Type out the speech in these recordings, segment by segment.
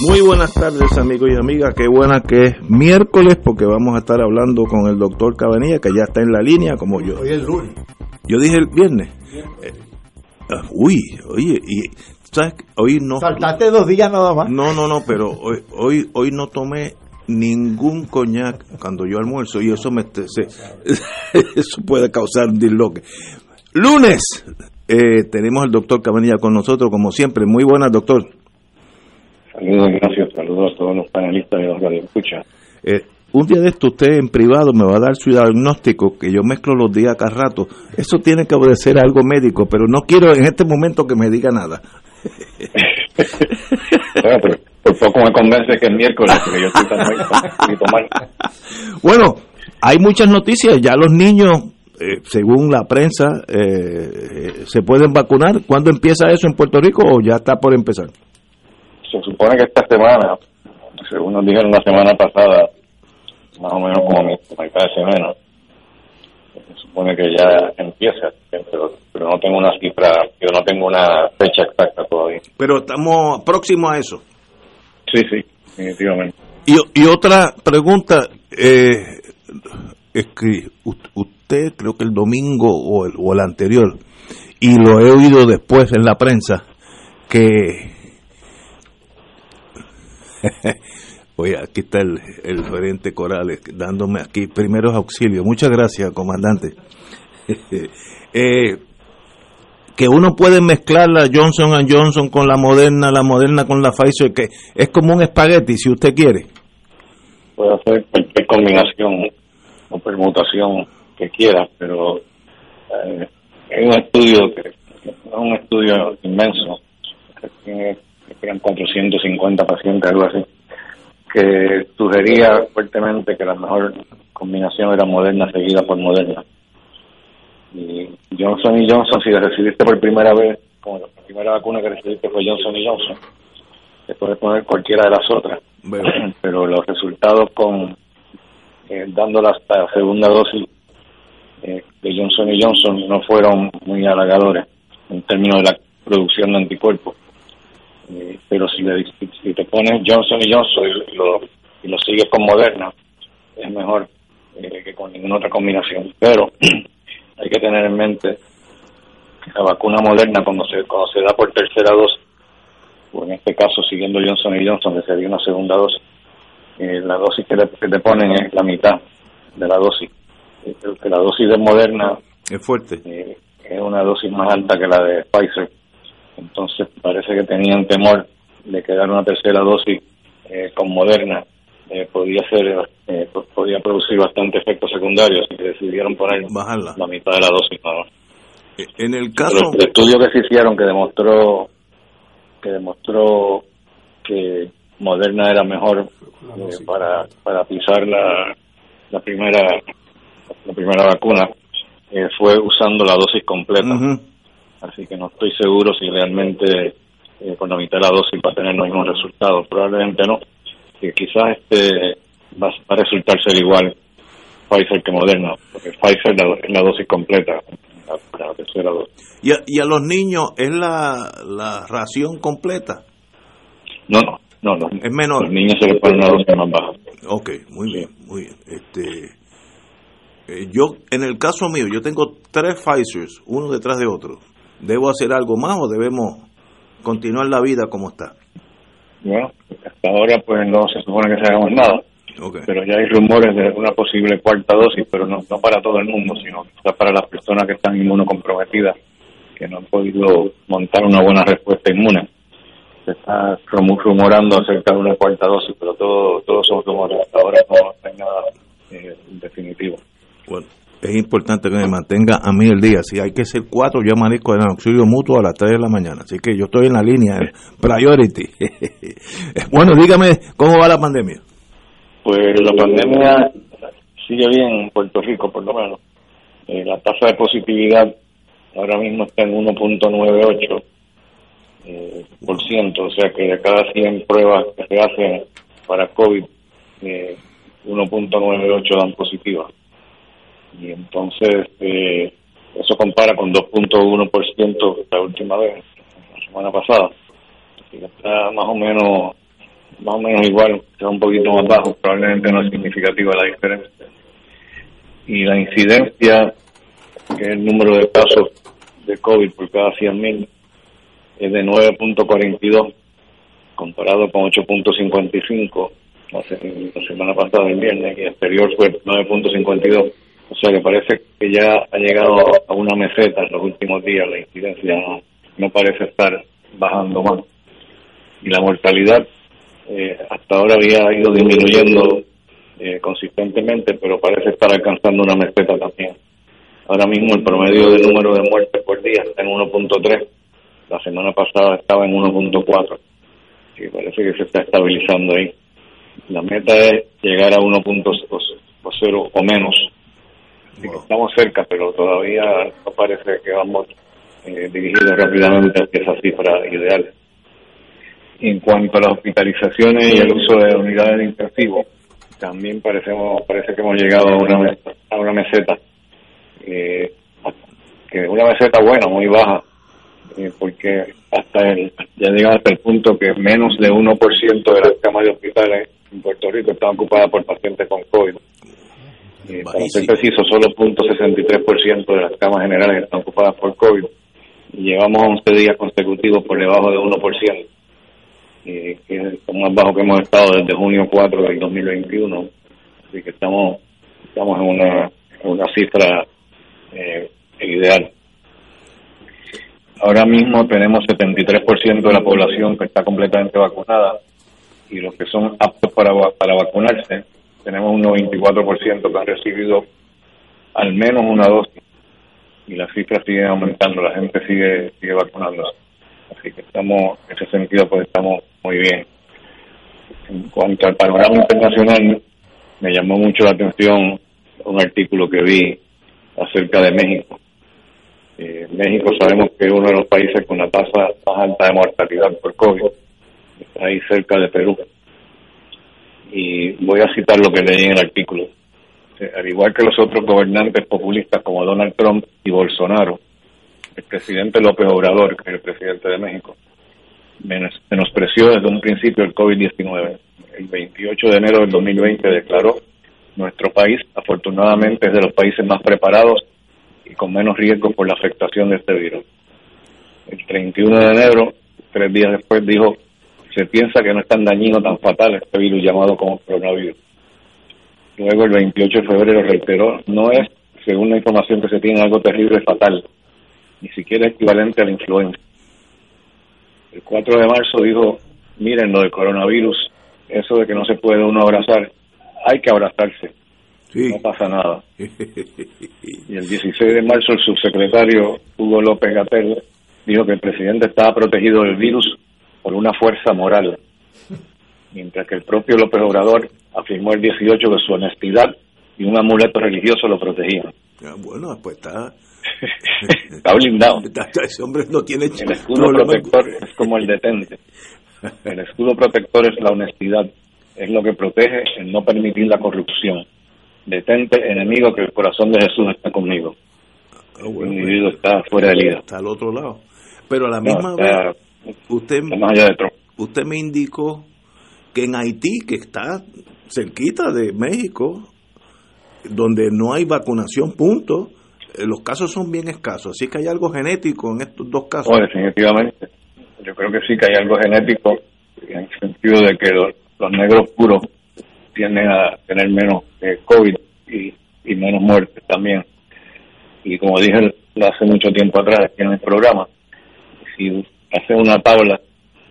Muy buenas tardes amigos y amigas, qué buena que es miércoles porque vamos a estar hablando con el doctor Cabanilla que ya está en la línea como yo. Hoy es lunes. Yo dije el viernes. Eh, uh, uy, oye, y ¿sabes? Hoy no... Saltaste dos días nada más. No, no, no, pero hoy, hoy, hoy no tomé ningún coñac cuando yo almuerzo y eso me se, eso puede causar un disloque. Lunes eh, tenemos al doctor Cabanilla con nosotros como siempre. Muy buenas, doctor. Saludos, gracias. Saludos a todos los panelistas de los radioescuchas. Eh, un día de esto usted en privado me va a dar su diagnóstico, que yo mezclo los días cada rato. Eso tiene que obedecer a algo médico, pero no quiero en este momento que me diga nada. bueno, pero por poco me convence que es miércoles, porque yo estoy tan mal. Bueno, hay muchas noticias. Ya los niños, eh, según la prensa, eh, se pueden vacunar. ¿Cuándo empieza eso en Puerto Rico o ya está por empezar? Se supone que esta semana, según nos dijeron la semana pasada, más o menos como mitad de semana, se supone que ya empieza, pero, pero no tengo una cifra, yo no tengo una fecha exacta todavía. Pero estamos próximos a eso. Sí, sí, definitivamente. Y, y otra pregunta, eh, es que usted creo que el domingo o el, o el anterior, y lo he oído después en la prensa, que... Oye, aquí está el, el gerente Corales dándome aquí primeros auxilios. Muchas gracias, comandante. Eh, que uno puede mezclar la Johnson Johnson con la Moderna, la Moderna con la Pfizer, que es como un espagueti, si usted quiere. Puede hacer cualquier combinación o permutación que quiera, pero eh, hay un estudio que es un estudio inmenso, que eran 450 pacientes, algo así, que sugería fuertemente que la mejor combinación era Moderna seguida por Moderna. Y Johnson y Johnson, si la recibiste por primera vez, como la primera vacuna que recibiste fue Johnson y Johnson, te puedes poner cualquiera de las otras pero los resultados con eh, dando la, la segunda dosis eh, de Johnson y Johnson no fueron muy halagadores en términos de la producción de anticuerpos. Eh, pero si, le, si te pones Johnson y Johnson y lo, y lo sigues con Moderna, es mejor eh, que con ninguna otra combinación. Pero hay que tener en mente que la vacuna moderna, cuando se, cuando se da por tercera dosis, o en este caso siguiendo Johnson y Johnson, que sería una segunda dosis, eh, la dosis que, le, que te ponen es la mitad de la dosis. Eh, creo que la dosis de Moderna Es fuerte. es una dosis más alta que la de Pfizer. Entonces parece que tenían temor de que dar una tercera dosis eh, con Moderna eh, podía ser eh, pues, podía producir bastante efectos secundarios y decidieron poner Bajarla. la mitad de la dosis nada más. En el Pero caso, el estudio que se hicieron que demostró que demostró que Moderna era mejor eh, para para pisar la, la primera la primera vacuna eh, fue usando la dosis completa. Así que no estoy seguro si realmente eh, con la mitad de la dosis va a tener los mismos resultados probablemente no que quizás este va, va a resultar ser igual Pfizer que Moderna porque Pfizer la, es la dosis completa la, la tercera dosis y, a, y a los niños es la, la ración completa. No, no, no, no. Es menor. Los niños se les pone una dosis más baja. Ok, muy bien, muy bien. Este, eh, yo, en el caso mío, yo tengo tres Pfizers, uno detrás de otro. ¿Debo hacer algo más o debemos continuar la vida como está? Bueno, hasta ahora pues no se supone que se hagamos nada. pero ya hay rumores de una posible cuarta dosis, pero no, no para todo el mundo, sino para las personas que están inmunocomprometidas, que no han podido montar una buena respuesta inmune. Se está rumorando acerca de una cuarta dosis, pero todo, todos son rumores. Hasta ahora no hay nada eh, definitivo. Bueno, es importante que me mantenga a mí el día. Si hay que ser cuatro, yo amanezco en auxilio mutuo a las tres de la mañana. Así que yo estoy en la línea, priority. bueno, dígame, ¿cómo va la pandemia? Pues la pandemia sigue bien en Puerto Rico, por lo menos. Eh, la tasa de positividad ahora mismo está en 1.98%, eh, por ciento, o sea que de cada 100 pruebas que se hacen para COVID, eh, 1.98 dan positiva. Y entonces eh, eso compara con 2.1% la última vez, la semana pasada. Está más o menos más o menos igual, está un poquito más bajo, probablemente no es significativa la diferencia. Y la incidencia, que es el número de casos de COVID por cada 100.000, es de 9.42, comparado con 8.55 la semana pasada, el viernes, y anterior fue 9.52. O sea que parece que ya ha llegado a una meseta en los últimos días, la incidencia no parece estar bajando más. Y la mortalidad eh, hasta ahora había ido disminuyendo eh, consistentemente, pero parece estar alcanzando una meseta también. Ahora mismo el promedio de número de muertes por día está en 1.3, la semana pasada estaba en 1.4, y parece que se está estabilizando ahí. La meta es llegar a 1.0 o menos. Estamos cerca, pero todavía no parece que vamos eh, dirigidos rápidamente hacia esa cifra ideal. En cuanto a las hospitalizaciones y el uso de unidades de intensivo, también parecemos, parece que hemos llegado a una, a una meseta, eh, que una meseta buena, muy baja, eh, porque hasta el, ya llegamos hasta el punto que menos de 1% de las camas de hospitales en Puerto Rico están ocupadas por pacientes con COVID. Eh, para ser preciso, solo 0.63% de las camas generales están ocupadas por COVID. Llevamos 11 días consecutivos por debajo de 1% que es lo más bajo que hemos estado desde junio 4 del 2021. Así que estamos estamos en una, una cifra eh, ideal. Ahora mismo tenemos 73% de la población que está completamente vacunada y los que son aptos para, para vacunarse, tenemos un 94% que han recibido al menos una dosis y las cifras siguen aumentando, la gente sigue sigue vacunándose. Así que estamos, en ese sentido, pues estamos muy bien. En cuanto al panorama internacional, me llamó mucho la atención un artículo que vi acerca de México. Eh, México sabemos que es uno de los países con la tasa más alta de mortalidad por COVID. Está ahí cerca de Perú. Y voy a citar lo que leí en el artículo. Eh, al igual que los otros gobernantes populistas como Donald Trump y Bolsonaro, el presidente López Obrador, que es el presidente de México, menospreció desde un principio el COVID-19. El 28 de enero del 2020 declaró, nuestro país afortunadamente es de los países más preparados y con menos riesgo por la afectación de este virus. El 31 de enero, tres días después, dijo, se piensa que no es tan dañino, tan fatal este virus llamado como coronavirus. Luego, el 28 de febrero, reiteró, no es, según la información que se tiene, algo terrible, fatal, ni siquiera equivalente a la influenza. El 4 de marzo dijo, miren lo del coronavirus, eso de que no se puede uno abrazar, hay que abrazarse, no pasa nada. y el 16 de marzo el subsecretario Hugo López Gatel dijo que el presidente estaba protegido del virus por una fuerza moral, mientras que el propio López Obrador afirmó el 18 que su honestidad y un amuleto religioso lo protegían. bueno, pues está está blindado. Ese hombre no tiene El escudo protector es como el detente. El escudo protector es la honestidad, es lo que protege el no permitir la corrupción. Detente, enemigo, que el corazón de Jesús está conmigo. Ah, el pues, individuo está fuera de línea. Está al otro lado. Pero a la misma vez, usted, usted me indicó que en Haití, que está cerquita de México, donde no hay vacunación, punto, eh, los casos son bien escasos, así que hay algo genético en estos dos casos. No, definitivamente. Yo creo que sí que hay algo genético en el sentido de que los, negros puros tienden a tener menos eh, COVID y, y menos muertes también. Y como dije hace mucho tiempo atrás en el programa, si hace una tabla,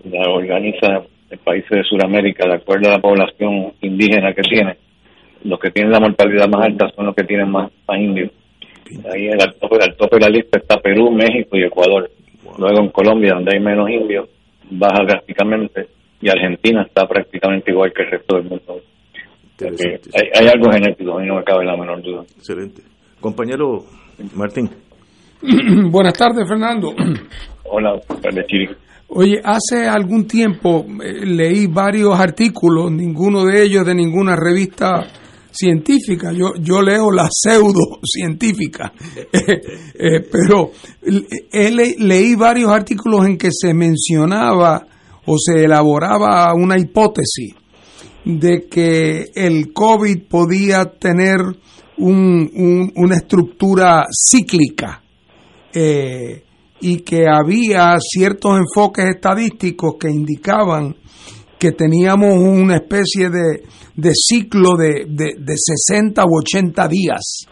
la organiza el país de Sudamérica de acuerdo a la población indígena que tiene, los que tienen la mortalidad más alta son los que tienen más, más indios. Ahí al tope, al tope de la lista está Perú, México y Ecuador. Luego en Colombia, donde hay menos indios, baja drásticamente y Argentina está prácticamente igual que el resto del mundo. Hay, hay, algo genético, a mí no me cabe la menor duda. Excelente. Compañero Martín. Buenas tardes, Fernando. Hola, Chiri. Oye, hace algún tiempo eh, leí varios artículos, ninguno de ellos de ninguna revista científica. Yo, yo leo la pseudo científica, eh, pero leí varios artículos en que se mencionaba o se elaboraba una hipótesis de que el COVID podía tener un, una estructura cíclica eh, y que había ciertos enfoques estadísticos que indicaban que teníamos una especie de, de ciclo de, de, 60 u 80 días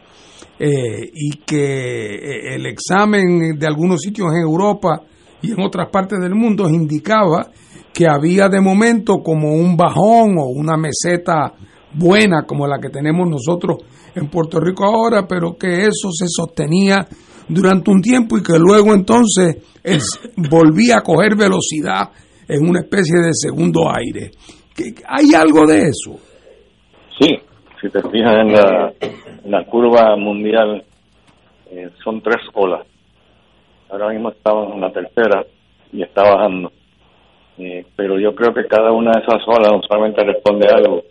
eh, y que eh, el examen de algunos sitios en Europa y en otras partes del mundo indicaba que había de momento como un bajón o una meseta buena como la que tenemos nosotros en Puerto Rico ahora, pero que eso se sostenía durante un tiempo y que luego entonces volvía a coger velocidad en una especie de segundo aire. ¿Hay algo de eso? Sí, si te fijas en la, la curva mundial, eh, son tres olas. Ahora mismo estamos en la tercera y está bajando. Eh, pero yo creo que cada una de esas olas no solamente responde a algo.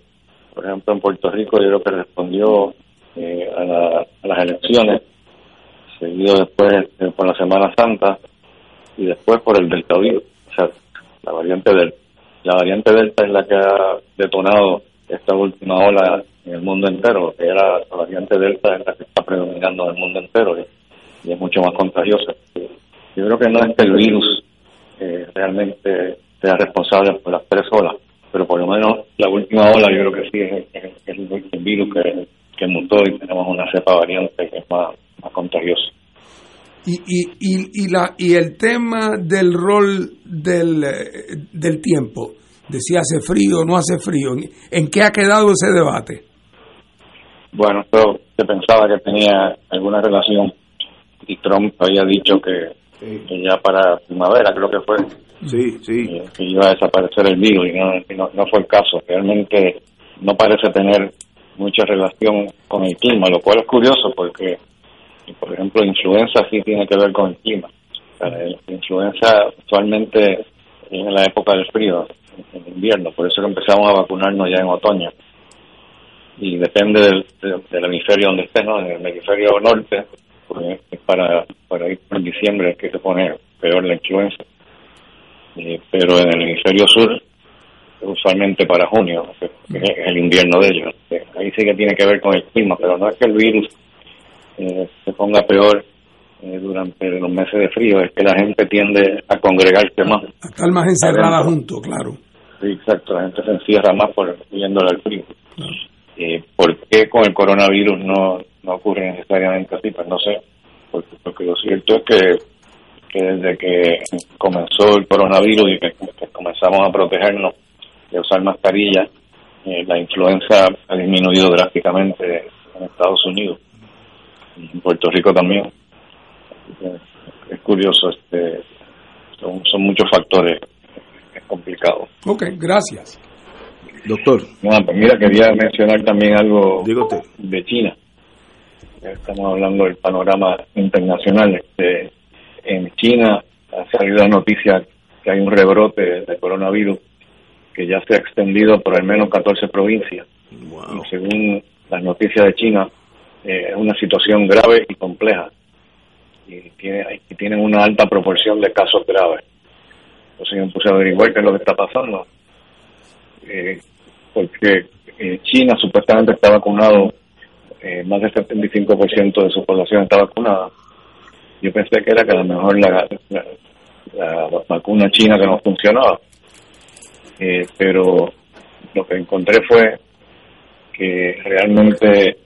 Por ejemplo, en Puerto Rico yo creo que respondió eh, a, las elecciones, seguido después por la Semana Santa y después por el Delta virus. O sea, la variante del la variante Delta es la que ha detonado esta última ola en el mundo entero, que era la variante Delta es la que está predominando en el mundo entero y, es mucho más contagiosa. Yo creo que no es que el virus eh, realmente sea responsable por las tres olas, pero por lo menos la última ola yo creo que sí es, el, virus que, que mutó y tenemos una cepa variante que es más, más contagiosa. Y, y, y, la, y el tema del rol del, del tiempo, de si hace frío o no hace frío, ¿en qué ha quedado ese debate? Bueno, yo se pensaba que tenía alguna relación y Trump había dicho que, ya para primavera creo que fue sí, sí. Eh, que iba a desaparecer el virus y no, no, fue el caso. Realmente no parece tener mucha relación con el clima, lo cual es curioso porque por ejemplo, influenza sí tiene que ver con el clima. La influenza actualmente en la época del frío, en invierno, por eso que empezamos a vacunarnos ya en otoño. Y depende del, hemisferio donde esté, ¿no? En el hemisferio norte, pues, para, para ir por diciembre que se pone peor la influenza. Eh, pero en el hemisferio sur, usualmente para junio, es el invierno de ellos. Ahí sí que tiene que ver con el clima, pero no es que el virus eh, se ponga peor eh, durante los meses de frío, es que la gente tiende a congregarse más. A estar más encerrada junto, claro. Sí, exacto, la gente se encierra más por huyéndole al frío. Eh, ¿Por qué con el coronavirus no, no ocurre necesariamente así? Pues no sé, porque, porque lo cierto es que, que desde que comenzó el coronavirus y que, comenzamos a protegernos de usar mascarillas, eh, la influenza ha disminuido drásticamente en Estados Unidos en Puerto Rico también. Es curioso, este, son, son muchos factores, es complicado. Ok, gracias. Doctor. pues mira, quería mencionar también algo de China. Estamos hablando del panorama internacional. Este, en China ha salido la noticia que hay un rebrote de coronavirus que ya se ha extendido por al menos 14 provincias. según las noticias de China, eh, es una situación grave y compleja y, tiene, y tienen una alta proporción de casos graves. Entonces yo me puse a averiguar qué es lo que está pasando. Eh, porque eh, China supuestamente está vacunado, más del 75% de su población está vacunada. Yo pensé que era que a lo mejor la, la, vacuna china que no funcionaba. pero lo que encontré fue que realmente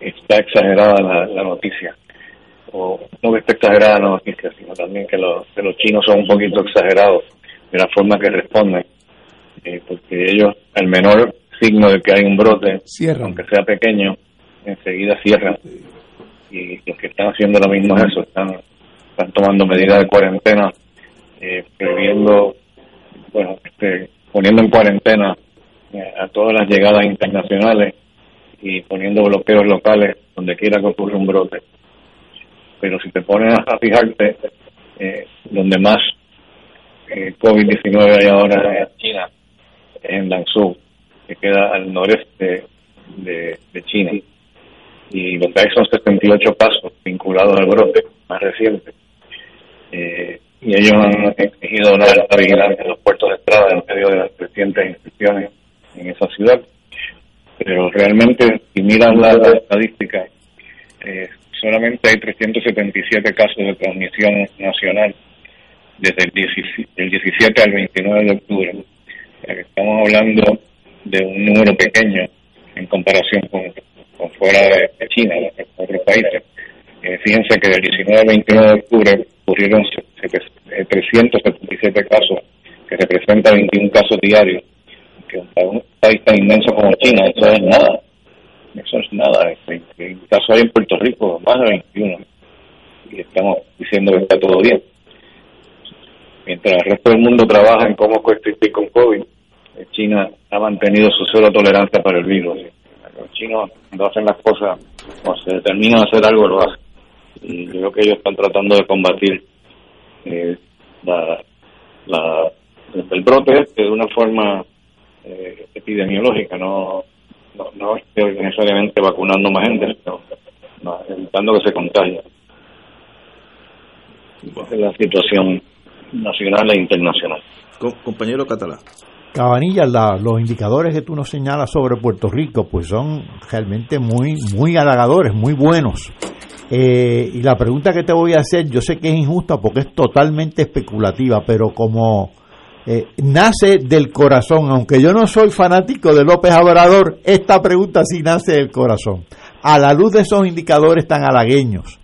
está exagerada la, noticia. O no que esté exagerada la noticia, sino también que los, que los chinos son un poquito exagerados de la forma que responden. Eh, porque ellos, el menor signo de que hay un brote, aunque sea pequeño, enseguida cierran. Y los que están haciendo lo mismo es eso, están, están tomando medidas de cuarentena, eh, previendo, bueno, este, poniendo en cuarentena eh, a todas las llegadas internacionales y poniendo bloqueos locales donde quiera que ocurra un brote. Pero si te pones a fijarte, eh, donde más eh, COVID-19 hay ahora en China, en Lanzhou, que queda al noreste de, China. Y lo que hay son 78 casos vinculados al brote más reciente. Eh, y ellos han exigido una alta vigilancia en los puertos de entrada en medio de las crecientes infecciones en esa ciudad. Pero realmente, si miran la, estadística, eh, solamente hay 377 casos de transmisión nacional desde el 17, al 29 de octubre. estamos hablando de un número pequeño en comparación con, fuera de, China, de otros países. Eh, fíjense que del 19 al 29 de octubre ocurrieron 377 eh, casos, que representa 21 casos diarios, que un, país tan inmenso como China, eso es nada. Eso es nada. En este, caso hay en Puerto Rico, más de 21. Y estamos diciendo que está todo bien. Mientras el resto del mundo trabaja en cómo coexistir con COVID, China ha mantenido su cero tolerancia para el virus. Los chinos cuando hacen las cosas, o se determinan a hacer algo, lo hacen. Y yo creo que ellos están tratando de combatir eh, la, la, el brote este de una forma eh, epidemiológica, no, no, no necesariamente vacunando más gente, sino evitando que se contagie. Esa es la situación nacional e internacional. compañero catalán. Cabanilla, los indicadores que tú nos señalas sobre Puerto Rico, pues son realmente muy, muy halagadores, muy buenos. Eh, y la pregunta que te voy a hacer, yo sé que es injusta porque es totalmente especulativa, pero como eh, nace del corazón, aunque yo no soy fanático de López Obrador, esta pregunta sí nace del corazón. A la luz de esos indicadores tan halagueños,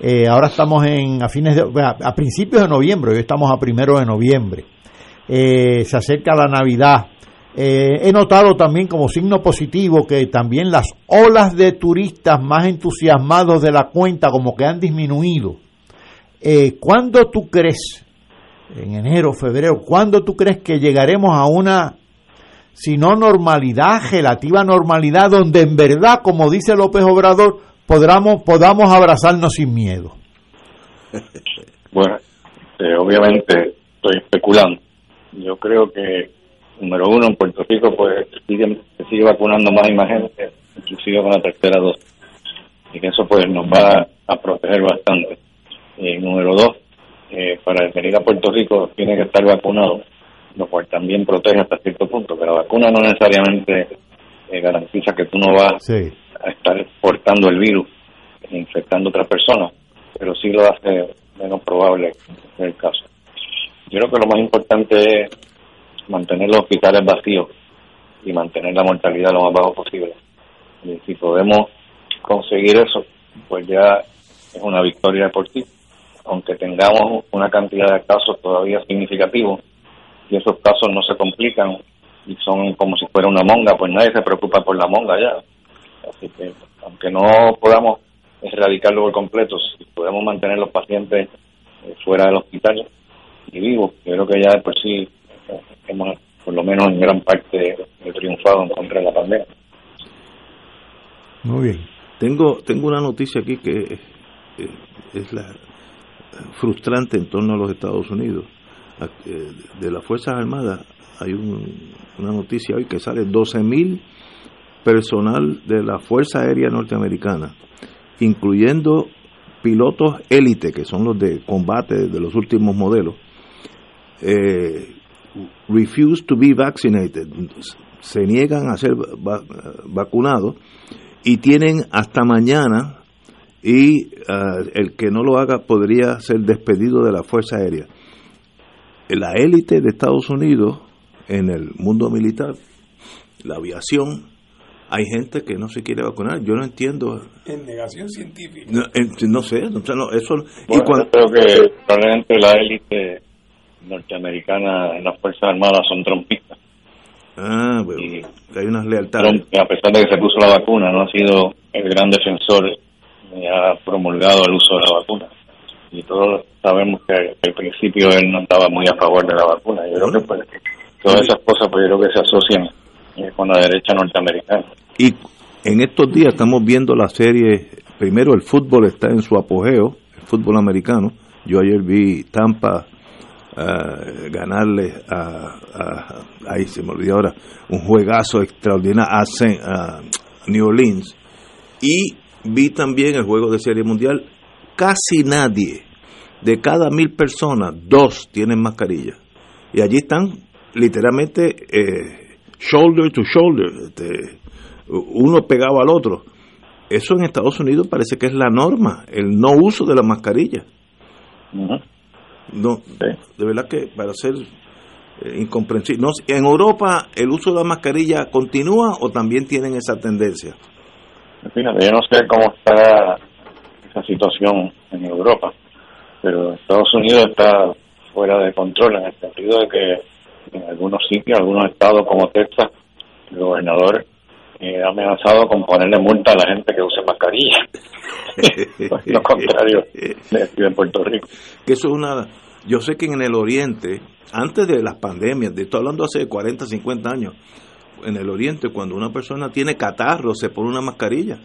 eh, ahora estamos en a fines de, a principios de noviembre, hoy estamos a primero de noviembre eh, se acerca la Navidad. He notado también como signo positivo que también las olas de turistas más entusiasmados de la cuenta como que han disminuido. ¿Cuándo tú crees, en enero, febrero, cuándo tú crees que llegaremos a una, si no normalidad, relativa normalidad, donde en verdad, como dice López Obrador, podamos, podamos abrazarnos sin miedo? Bueno, obviamente estoy especulando yo creo que, número uno, en Puerto Rico pues sigue, se sigue vacunando más y gente, inclusive con la tercera dosis. Y que eso pues nos va a proteger bastante. Y número dos, eh, para venir a Puerto Rico tiene que estar vacunado, lo cual también protege hasta cierto punto, pero la vacuna no necesariamente eh, garantiza que tú no vas a estar portando el virus e infectando a otras personas, pero sí lo hace menos probable en el caso. Yo creo que lo más importante es mantener los hospitales vacíos y mantener la mortalidad lo más bajo posible. Y si podemos conseguir eso, pues ya es una victoria por sí. Aunque tengamos una cantidad de casos todavía significativos y esos casos no se complican y son como si fuera una monga, pues nadie se preocupa por la monga ya. Así que, aunque no podamos erradicarlo por completo, si podemos mantener los pacientes eh, fuera del hospital, y vivo. Yo creo que ya de por sí hemos, por lo menos en gran parte, triunfado en contra de la pandemia. Muy bien. Tengo, tengo una noticia aquí que eh, es la frustrante en torno a los Estados Unidos. Eh, de las Fuerzas Armadas hay una noticia hoy que sale 12.000 personal de la Fuerza Aérea Norteamericana, incluyendo pilotos élite, que son los de combate de los últimos modelos, eh, refuse to be vaccinated, se niegan a ser vacunados y tienen hasta mañana y ah, el que no lo haga podría ser despedido de la Fuerza Aérea. La élite de Estados Unidos en el mundo militar, la aviación, hay gente que no se quiere vacunar. Yo no entiendo. En negación científica. No, en- no sé, no, eso. y Bueno, cuando- yo creo que probablemente la élite norteamericana en las Fuerzas Armadas son trompistas. ah, bueno, y- hay unas lealtades. Trump, a pesar de que se puso la vacuna, no ha sido el gran defensor ha promulgado el uso de la vacuna. Y todos sabemos que al principio él no estaba muy a favor de la vacuna. Yo creo que pues, todas esas cosas pues, yo creo que se asocian eh, con la derecha norteamericana. Y en estos días estamos viendo la serie, primero el fútbol está en su apogeo, el fútbol americano. Yo ayer vi Tampa eh, ganarle a, a- ahí se me olvidó ahora, un juegazo extraordinario a, Saint- a New Orleans. Y vi también el juego de serie mundial, casi nadie, de cada mil personas, dos tienen mascarilla. Y allí están literalmente eh, shoulder to shoulder, este, uno pegado al otro. Eso en Estados Unidos parece que es la norma, el no uso de la mascarilla. No, de verdad que para ser eh, incomprensible. No, ¿En Europa el uso de la mascarilla continúa o también tienen esa tendencia? Fíjate, yo no sé cómo está esa situación en Europa, pero Estados Unidos está fuera de control en el sentido de que en algunos sitios, algunos estados como Texas, el gobernador eh, ha amenazado con ponerle multa a la gente que use mascarilla. Lo contrario de de Puerto Rico. que eso es una yo sé que en el oriente antes de las pandemias de estoy hablando hace 40 50 años en el oriente cuando una persona tiene catarro se pone una mascarilla.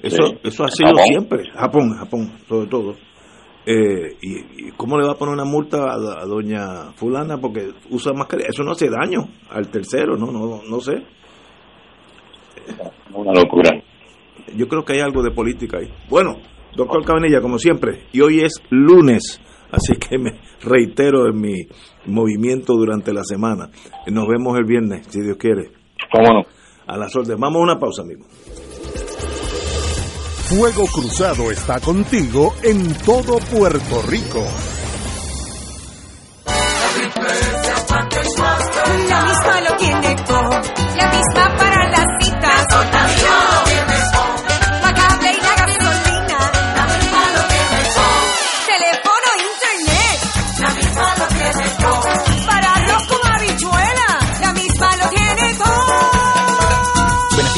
Eso sí. eso ha sido Japón. siempre. Japón Japón sobre todo. Eh, y, y cómo le va a poner una multa a, a doña fulana porque usa mascarilla eso no hace daño al tercero no no no sé. Una locura. yo creo que hay algo de política ahí. Bueno, doctor Cabanilla, como siempre, y hoy es lunes, así que me reitero en mi movimiento durante la semana. Nos vemos el viernes, si Dios quiere, ¿Cómo no? a las órdenes. Vamos a una pausa, amigos. Fuego Cruzado está contigo en todo Puerto Rico.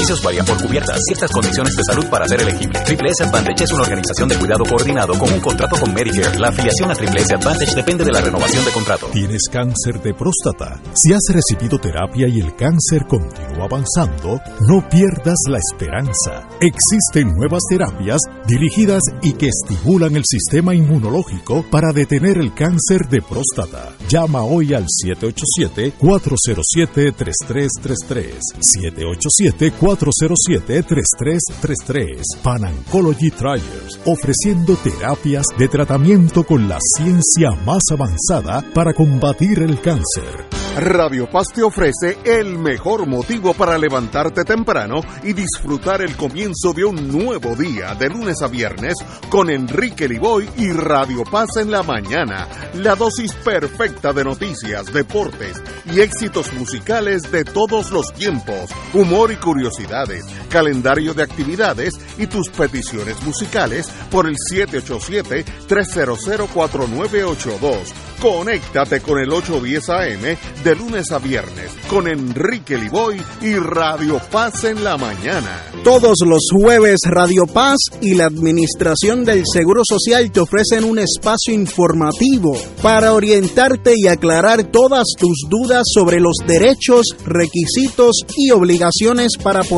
Beneficios varían por cubiertas. Ciertas condiciones de salud para ser elegible. Triple S Advantage es una organización de cuidado coordinado con un contrato con Medicare. La afiliación a Triple S Advantage depende de la renovación de contrato. ¿Tienes cáncer de próstata? Si has recibido terapia y el cáncer continúa avanzando, no pierdas la esperanza. Existen nuevas terapias dirigidas y que estimulan el sistema inmunológico para detener el cáncer de próstata. Llama hoy al 787-407-3333. 787-407-3333. Pan Oncology Trials, ofreciendo terapias de tratamiento con la ciencia más avanzada para combatir el cáncer. Radio Paz te ofrece el mejor motivo para levantarte temprano y disfrutar el comienzo de un nuevo día de lunes a viernes con Enrique Liboy y Radio Paz en la mañana. La dosis perfecta de noticias, deportes y éxitos musicales de todos los tiempos, humor y calendario de actividades y tus peticiones musicales por el 787-300-4982. Conéctate con el 810 AM de lunes a viernes con Enrique Liboy y Radio Paz en la mañana. Todos los jueves Radio Paz y la Administración del Seguro Social te ofrecen un espacio informativo para orientarte y aclarar todas tus dudas sobre los derechos, requisitos y obligaciones para poder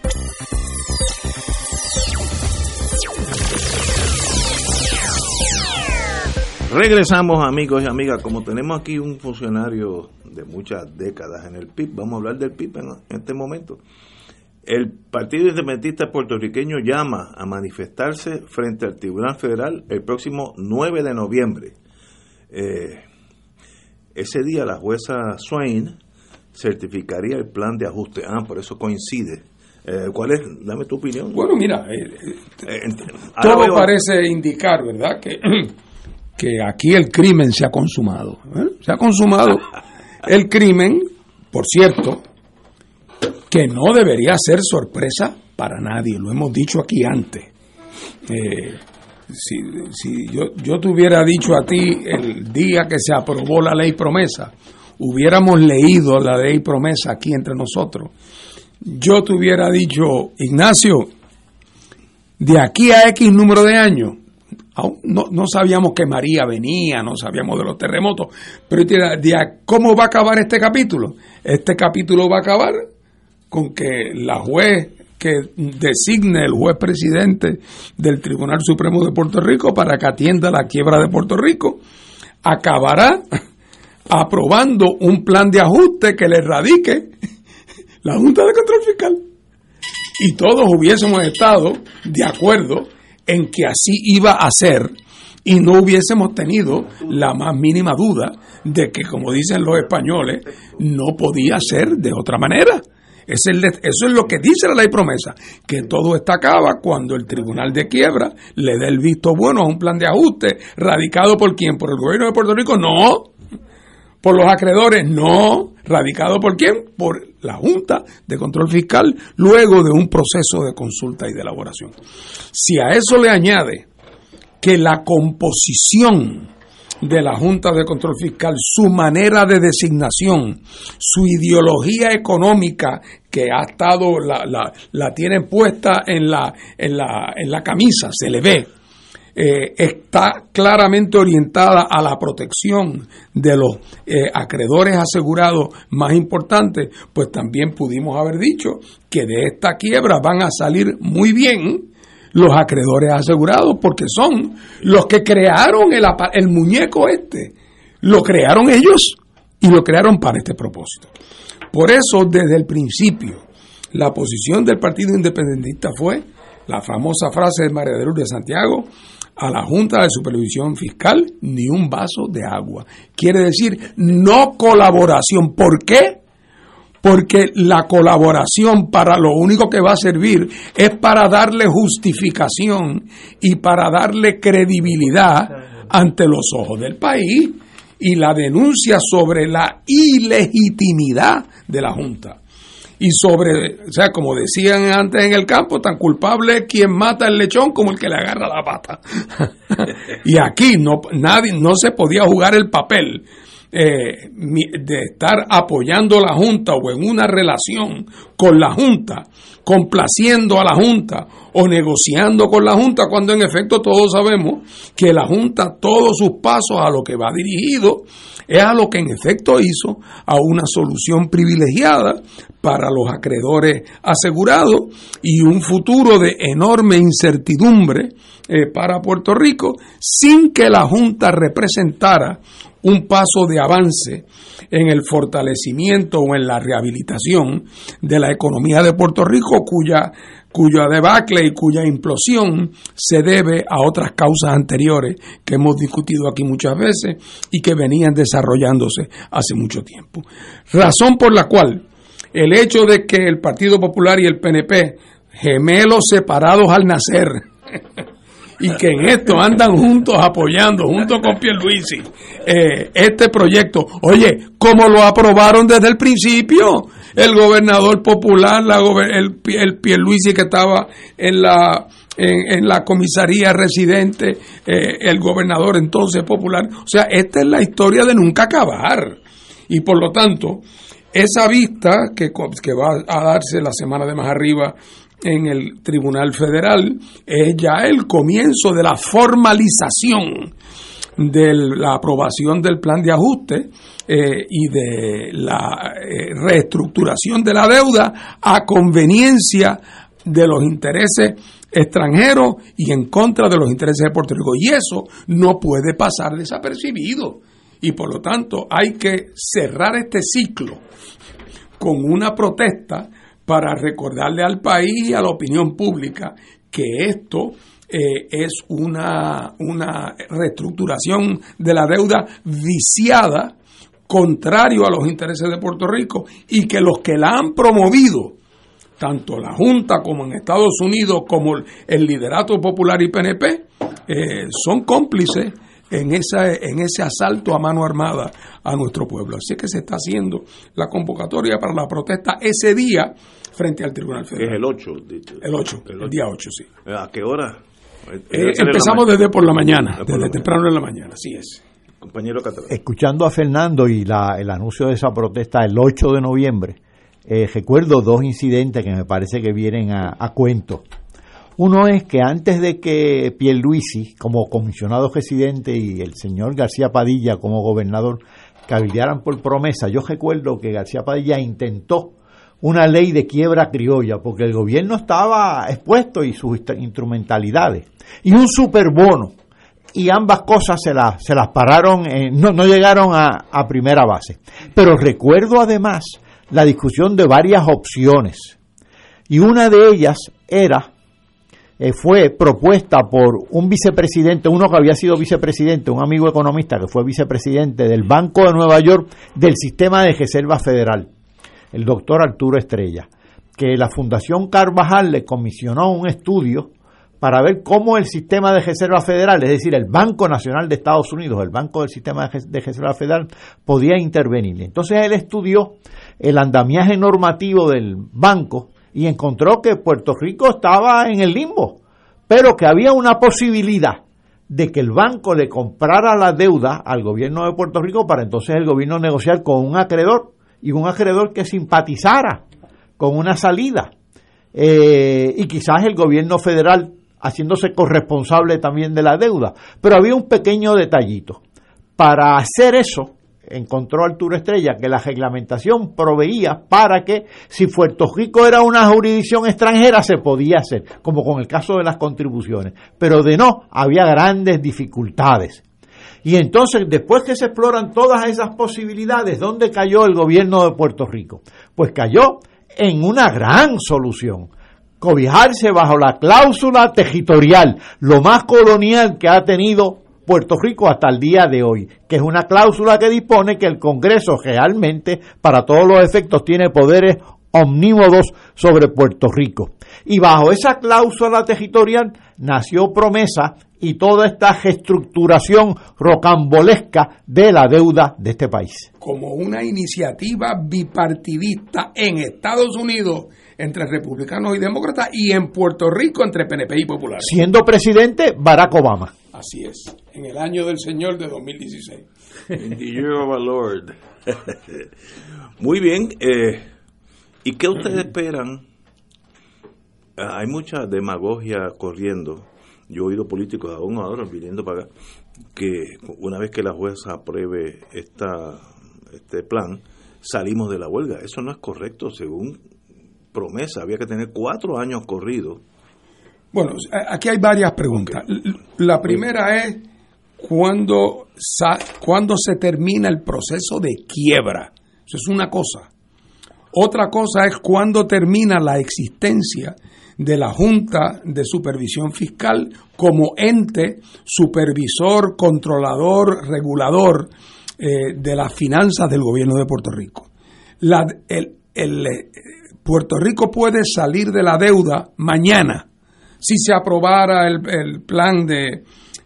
Regresamos amigos y amigas, como tenemos aquí un funcionario de muchas décadas en el PIB, vamos a hablar del PIB en, este momento. El Partido Independentista Puertorriqueño llama a manifestarse frente al Tribunal Federal el próximo 9 de noviembre. Eh, ese día la jueza Swain certificaría el plan de ajuste. Ah, por eso coincide. Eh, ¿Cuál es? Dame tu opinión. Bueno, mira, eh, Eh, todo veo- parece indicar, ¿verdad? Que, que aquí el crimen se ha consumado. ¿eh? Se ha consumado el crimen, por cierto, que no debería ser sorpresa para nadie, lo hemos dicho aquí antes. Eh, si si yo, yo te hubiera dicho a ti el día que se aprobó la ley promesa, hubiéramos leído la ley promesa aquí entre nosotros, yo te hubiera dicho, Ignacio, de aquí a X número de años, aún no, no sabíamos que María venía, no sabíamos de los terremotos, pero ¿cómo va a acabar este capítulo? Este capítulo va a acabar con que la juez que designe el juez presidente del Tribunal Supremo de Puerto Rico para que atienda la quiebra de Puerto Rico, acabará aprobando un plan de ajuste que le radique la Junta de Control Fiscal y todos hubiésemos estado de acuerdo en que así iba a ser y no hubiésemos tenido la más mínima duda de que, como dicen los españoles, no podía ser de otra manera. Eso es lo que dice la ley promesa, que todo esto acaba cuando el Tribunal de Quiebra le dé el visto bueno a un plan de ajuste radicado por quién, por el gobierno de Puerto Rico, no, por los acreedores, no. ¿Radicado por quién? Por la Junta de Control Fiscal, luego de un proceso de consulta y de elaboración. Si a eso le añade que la composición de la Junta de Control Fiscal, su manera de designación, su ideología económica que ha estado, la, la, la tiene puesta en la, en, la, en la camisa, se le ve, eh, está claramente orientada a la protección de los eh, acreedores asegurados más importantes, pues también pudimos haber dicho que de esta quiebra van a salir muy bien los acreedores asegurados, porque son los que crearon el, el muñeco este, lo crearon ellos y lo crearon para este propósito. Por eso, desde el principio, la posición del Partido Independentista fue la famosa frase de María de Lourdes Santiago, a la Junta de Supervisión Fiscal ni un vaso de agua. Quiere decir no colaboración. ¿Por qué? Porque la colaboración para lo único que va a servir es para darle justificación y para darle credibilidad ante los ojos del país y la denuncia sobre la ilegitimidad de la Junta. Y sobre, o sea, como decían antes en el campo, tan culpable es quien mata el lechón como el que le agarra la pata. y aquí no, nadie, no se podía jugar el papel eh, de estar apoyando a la Junta o en una relación con la Junta, complaciendo a la Junta o negociando con la Junta, cuando en efecto todos sabemos que la Junta, todos sus pasos a lo que va dirigido, es a lo que en efecto hizo, a una solución privilegiada para los acreedores asegurados y un futuro de enorme incertidumbre eh, para Puerto Rico sin que la Junta representara un paso de avance en el fortalecimiento o en la rehabilitación de la economía de Puerto Rico, cuya, cuya debacle y cuya implosión se debe a otras causas anteriores que hemos discutido aquí muchas veces y que venían desarrollándose hace mucho tiempo. Razón por la cual el hecho de que el Partido Popular y el PNP, gemelos separados al nacer, y que en esto andan juntos apoyando, junto con Pierluisi, eh, este proyecto. Oye, como lo aprobaron desde el principio, el gobernador popular, el, el Pierluisi que estaba en la en, la comisaría residente, eh, el gobernador entonces popular. O sea, esta es la historia de nunca acabar. Y por lo tanto, esa vista que, que va a darse la semana de más arriba en el Tribunal Federal es ya el comienzo de la formalización de la aprobación del plan de ajuste eh, y de la eh, reestructuración de la deuda a conveniencia de los intereses extranjeros y en contra de los intereses de Puerto Rico. Y eso no puede pasar desapercibido. Y por lo tanto hay que cerrar este ciclo con una protesta para recordarle al país y a la opinión pública que esto eh, es una, una reestructuración de la deuda viciada, contrario a los intereses de Puerto Rico, y que los que la han promovido, tanto la Junta como en Estados Unidos, como el liderato popular y PNP, eh, son cómplices en, esa, en ese asalto a mano armada a nuestro pueblo. Así que se está haciendo la convocatoria para la protesta ese día frente al Tribunal Que es Federal. el 8. El 8, el día 8, sí. ¿A qué hora? Eh, empezamos desde por la mañana, Ah, desde la mañana. temprano en la mañana, así es. Compañero Catalán. Escuchando a Fernando y la- el anuncio de esa protesta el 8 de noviembre, eh, recuerdo dos incidentes que me parece que vienen a, a cuento. Uno es que antes de que Pierluisi, como comisionado residente, y el señor García Padilla como gobernador, cabildearan por promesa, yo recuerdo que García Padilla intentó una ley de quiebra criolla, porque el gobierno estaba expuesto y sus instru- instrumentalidades, y un superbono, y ambas cosas se, las se las pararon, eh, no, no llegaron a, a primera base. Pero recuerdo además la discusión de varias opciones, y una de ellas era eh, fue propuesta por un vicepresidente, uno que había sido vicepresidente, un amigo economista que fue vicepresidente del Banco de Nueva York del Sistema de Reserva Federal, el doctor Arturo Estrella, que la Fundación Carvajal le comisionó un estudio para ver cómo el sistema de reserva federal, es decir, el Banco Nacional de Estados Unidos, el Banco del Sistema de Res- de Reserva Federal, podía intervenir. Entonces él estudió el andamiaje normativo del banco y encontró que Puerto Rico estaba en el limbo, pero que había una posibilidad de que el banco le comprara la deuda al gobierno de Puerto Rico para entonces el gobierno negociar con un acreedor y un acreedor que simpatizara con una salida. Eh, y quizás el gobierno federal haciéndose corresponsable también de la deuda. Pero había un pequeño detallito. Para hacer eso, encontró Arturo Estrella que la reglamentación proveía para que si Puerto Rico era una jurisdicción extranjera se podía hacer, como con el caso de las contribuciones. Pero de no, había grandes dificultades. Y entonces, después que se exploran todas esas posibilidades, ¿dónde cayó el gobierno de Puerto Rico? Pues cayó en una gran solución. Cobijarse bajo la cláusula territorial, lo más colonial que ha tenido Puerto Rico hasta el día de hoy, que es una cláusula que dispone que el Congreso realmente, para todos los efectos, tiene poderes omnímodos sobre Puerto Rico. Y bajo esa cláusula territorial nació promesa y toda esta reestructuración rocambolesca de la deuda de este país. Como una iniciativa bipartidista en Estados Unidos entre republicanos y demócratas y en Puerto Rico entre PNP y populares. Siendo presidente Barack Obama. Así es, en el año del Señor de 2016. In the year of our Lord. Muy bien. eh, ¿Y qué ustedes esperan? Ah, hay mucha demagogia corriendo. Yo he oído políticos aún ahora viniendo para acá que una vez que la jueza apruebe esta, este plan, salimos de la huelga. Eso no es correcto según promesa. Había que tener cuatro años corridos. Bueno, aquí hay varias preguntas. La primera es cuando, sa- cuando se termina el proceso de quiebra. Eso es una cosa. Otra cosa es cuando termina la existencia de la Junta de Supervisión Fiscal como ente supervisor, controlador, regulador eh, de las finanzas del gobierno de Puerto Rico. Eh, Puerto Rico puede salir de la deuda mañana si se aprobara el plan de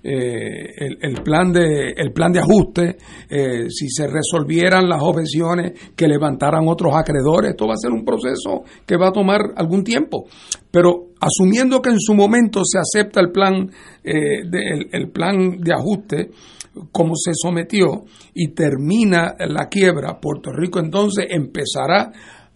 eh, el, plan de el plan de ajuste eh, si se resolvieran las objeciones que levantaran otros acreedores. Esto va a ser un proceso que va a tomar algún tiempo. Pero asumiendo que en su momento se acepta el plan eh, de, el, el plan de ajuste como se sometió y termina la quiebra Puerto Rico entonces empezará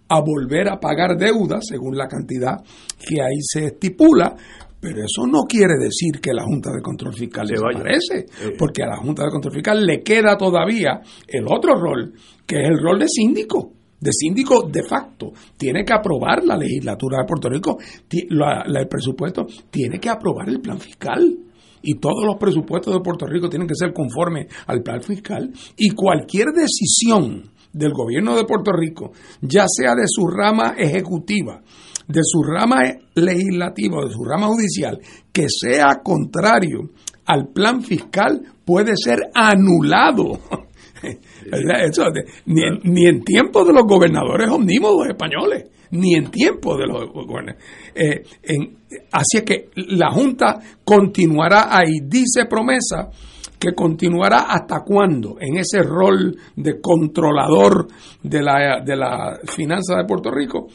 a volver a pagar deuda según la cantidad que ahí se estipula, pero eso no quiere decir que la Junta de Control Fiscal Se desaparece, Eh. porque a la Junta de Control Fiscal le queda todavía el otro rol, que es el rol de síndico de síndico de facto, tiene que aprobar la legislatura de Puerto Rico, la- el presupuesto, tiene que aprobar el plan fiscal. Y todos los presupuestos de Puerto Rico tienen que ser conformes al plan fiscal. Y cualquier decisión del gobierno de Puerto Rico, ya sea de su rama ejecutiva, de su rama legislativa, de su rama judicial, que sea contrario al plan fiscal, puede ser anulado. Ni, en, tiempos de los gobernadores omnímodos españoles, ni en tiempos de los gobernadores. Eh, en- así que la Junta continuará ahí, dice promesa que continuará hasta cuándo en ese rol de controlador de la, de la finanza de Puerto Rico,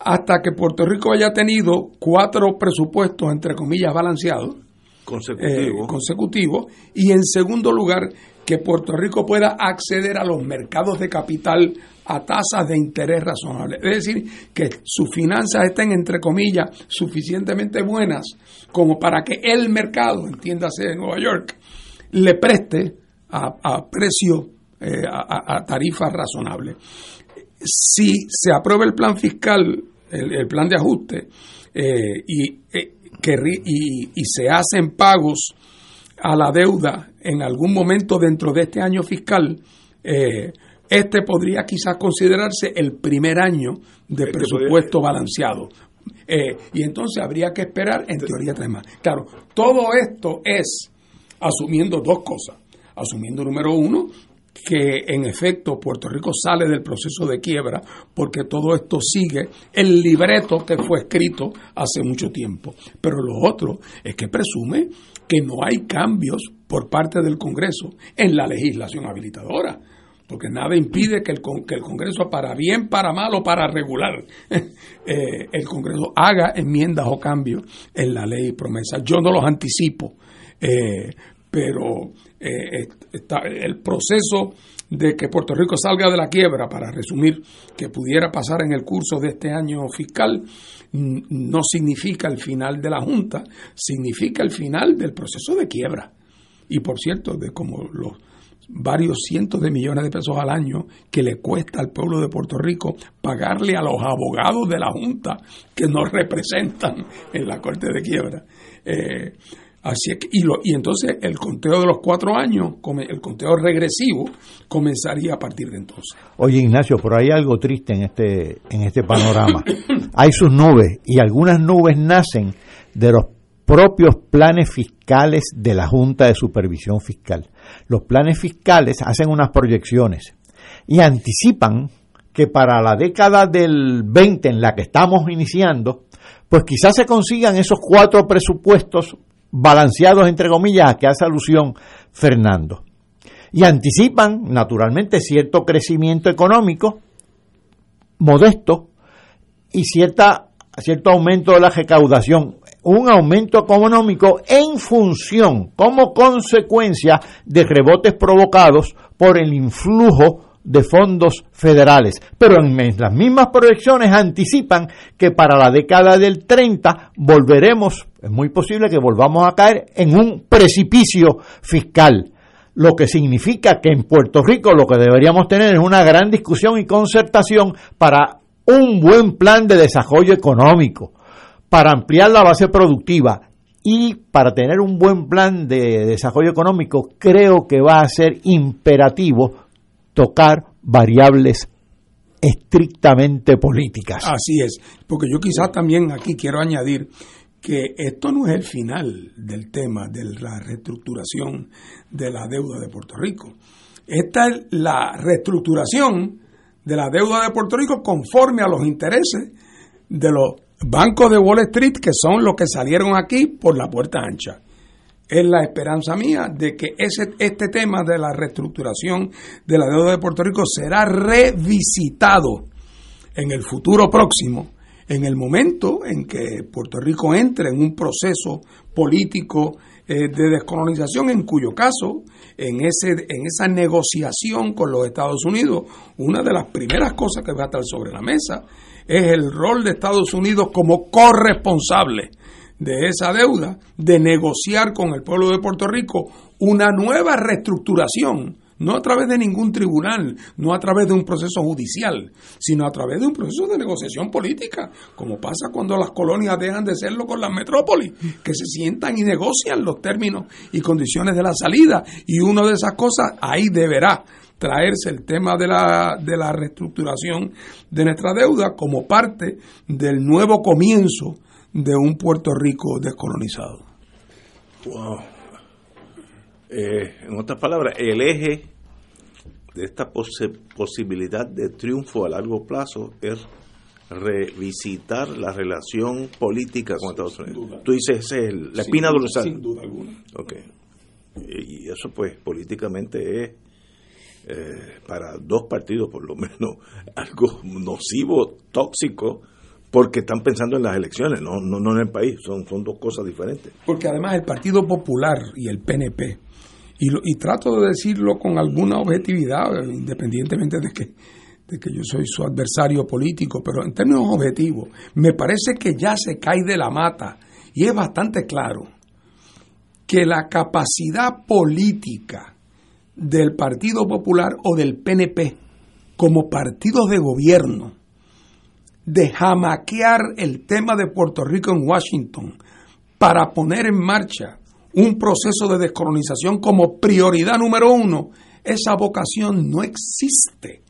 hasta que Puerto Rico haya tenido cuatro presupuestos, entre comillas, balanceados, eh, consecutivo y en segundo lugar que Puerto Rico pueda acceder a los mercados de capital a tasas de interés razonables. Es decir, que sus finanzas estén, entre comillas, suficientemente buenas como para que el mercado, entiéndase en Nueva York, le preste a, a precio, eh, a tarifas razonables. Si se aprueba el plan fiscal, el, el plan de ajuste, eh, y, eh, que y, y se hacen pagos a la deuda en algún momento dentro de este año fiscal, eh, este podría quizás considerarse el primer año de Este presupuesto balanceado. Eh, y entonces habría que esperar, en teoría, tres más. Claro, todo esto es asumiendo dos cosas. Asumiendo, número uno, que en efecto Puerto Rico sale del proceso de quiebra porque todo esto sigue el libreto que fue escrito hace mucho tiempo. Pero lo otro es que presume que no hay cambios por parte del Congreso en la legislación habilitadora. Porque nada impide que el, que el Congreso, para bien, para mal o para regular, eh, el Congreso haga enmiendas o cambios en la ley promesa. Yo no los anticipo, eh, pero eh, el proceso de que Puerto Rico salga de la quiebra, para resumir, que pudiera pasar en el curso de este año fiscal, no significa el final de la Junta, significa el final del proceso de quiebra. Y por cierto, de como los varios cientos de millones de pesos al año que le cuesta al pueblo de Puerto Rico pagarle a los abogados de la Junta que nos representan en la Corte de Quiebra. Eh, así es que- y, lo- y entonces el conteo de los cuatro años, el conteo regresivo, comenzaría a partir de entonces. Oye, Ignacio, pero hay algo triste en este, en este panorama. Hay sus nubes y algunas nubes nacen de los propios planes fiscales de la Junta de Supervisión Fiscal. Los planes fiscales hacen unas proyecciones y anticipan que para la década del 20 en la que estamos iniciando, pues quizás se consigan esos cuatro presupuestos balanceados, entre comillas, a que hace alusión Fernando y anticipan naturalmente cierto crecimiento económico modesto y cierta, cierto aumento de la recaudación, un aumento económico en función, como consecuencia de rebotes provocados por el influjo de fondos federales. Pero en las mismas proyecciones anticipan que para la década del 30 volveremos, es muy posible que volvamos a caer en un precipicio fiscal lo que significa que en Puerto Rico lo que deberíamos tener es una gran discusión y concertación para un buen plan de desarrollo económico, para ampliar la base productiva Y para tener un buen plan de desarrollo económico, creo que va a ser imperativo tocar variables estrictamente políticas. Así es, porque yo quizás también aquí quiero añadir que esto no es el final del tema de la reestructuración de la deuda de Puerto Rico. Esta es la reestructuración de la deuda de Puerto Rico conforme a los intereses de los bancos de Wall Street, que son los que salieron aquí por la puerta ancha. Es la esperanza mía de que ese, este tema de la reestructuración de la deuda de Puerto Rico será revisitado en el futuro próximo, en el momento en que Puerto Rico entre en un proceso político eh, de descolonización, en cuyo caso, en, ese, en esa negociación con los Estados Unidos, una de las primeras cosas que va a estar sobre la mesa es el rol de Estados Unidos como corresponsable de esa deuda, de negociar con el pueblo de Puerto Rico una nueva reestructuración, no a través de ningún tribunal, no a través de un proceso judicial, sino a través de un proceso de negociación política, como pasa cuando las colonias dejan de serlo con las metrópolis, que se sientan y negocian los términos y condiciones de la salida, y una de esas cosas ahí deberá traerse el tema de la, de la reestructuración de nuestra deuda como parte del nuevo comienzo de un Puerto Rico descolonizado. Wow. Eh, en otras palabras, el eje de esta posibilidad de triunfo a largo plazo es revisitar la relación política con Estados Unidos. Tú dices, esa es el- la Sin espina duda, dorsal. Sin duda alguna. Ok. Y y eso pues políticamente es eh, para dos partidos por lo menos algo nocivo, tóxico, porque están pensando en las elecciones, no, no, no en el país, son, son dos cosas diferentes. Porque además el Partido Popular y el PNP, y, lo- y trato de decirlo con alguna objetividad, independientemente de que, de que yo soy su adversario político, pero en términos objetivos, me parece que ya se cae de la mata. Y es bastante claro que la capacidad política del Partido Popular o del PNP como partidos de gobierno de jamaquear el tema de Puerto Rico en Washington para poner en marcha un proceso de descolonización como prioridad número uno, esa vocación no existe.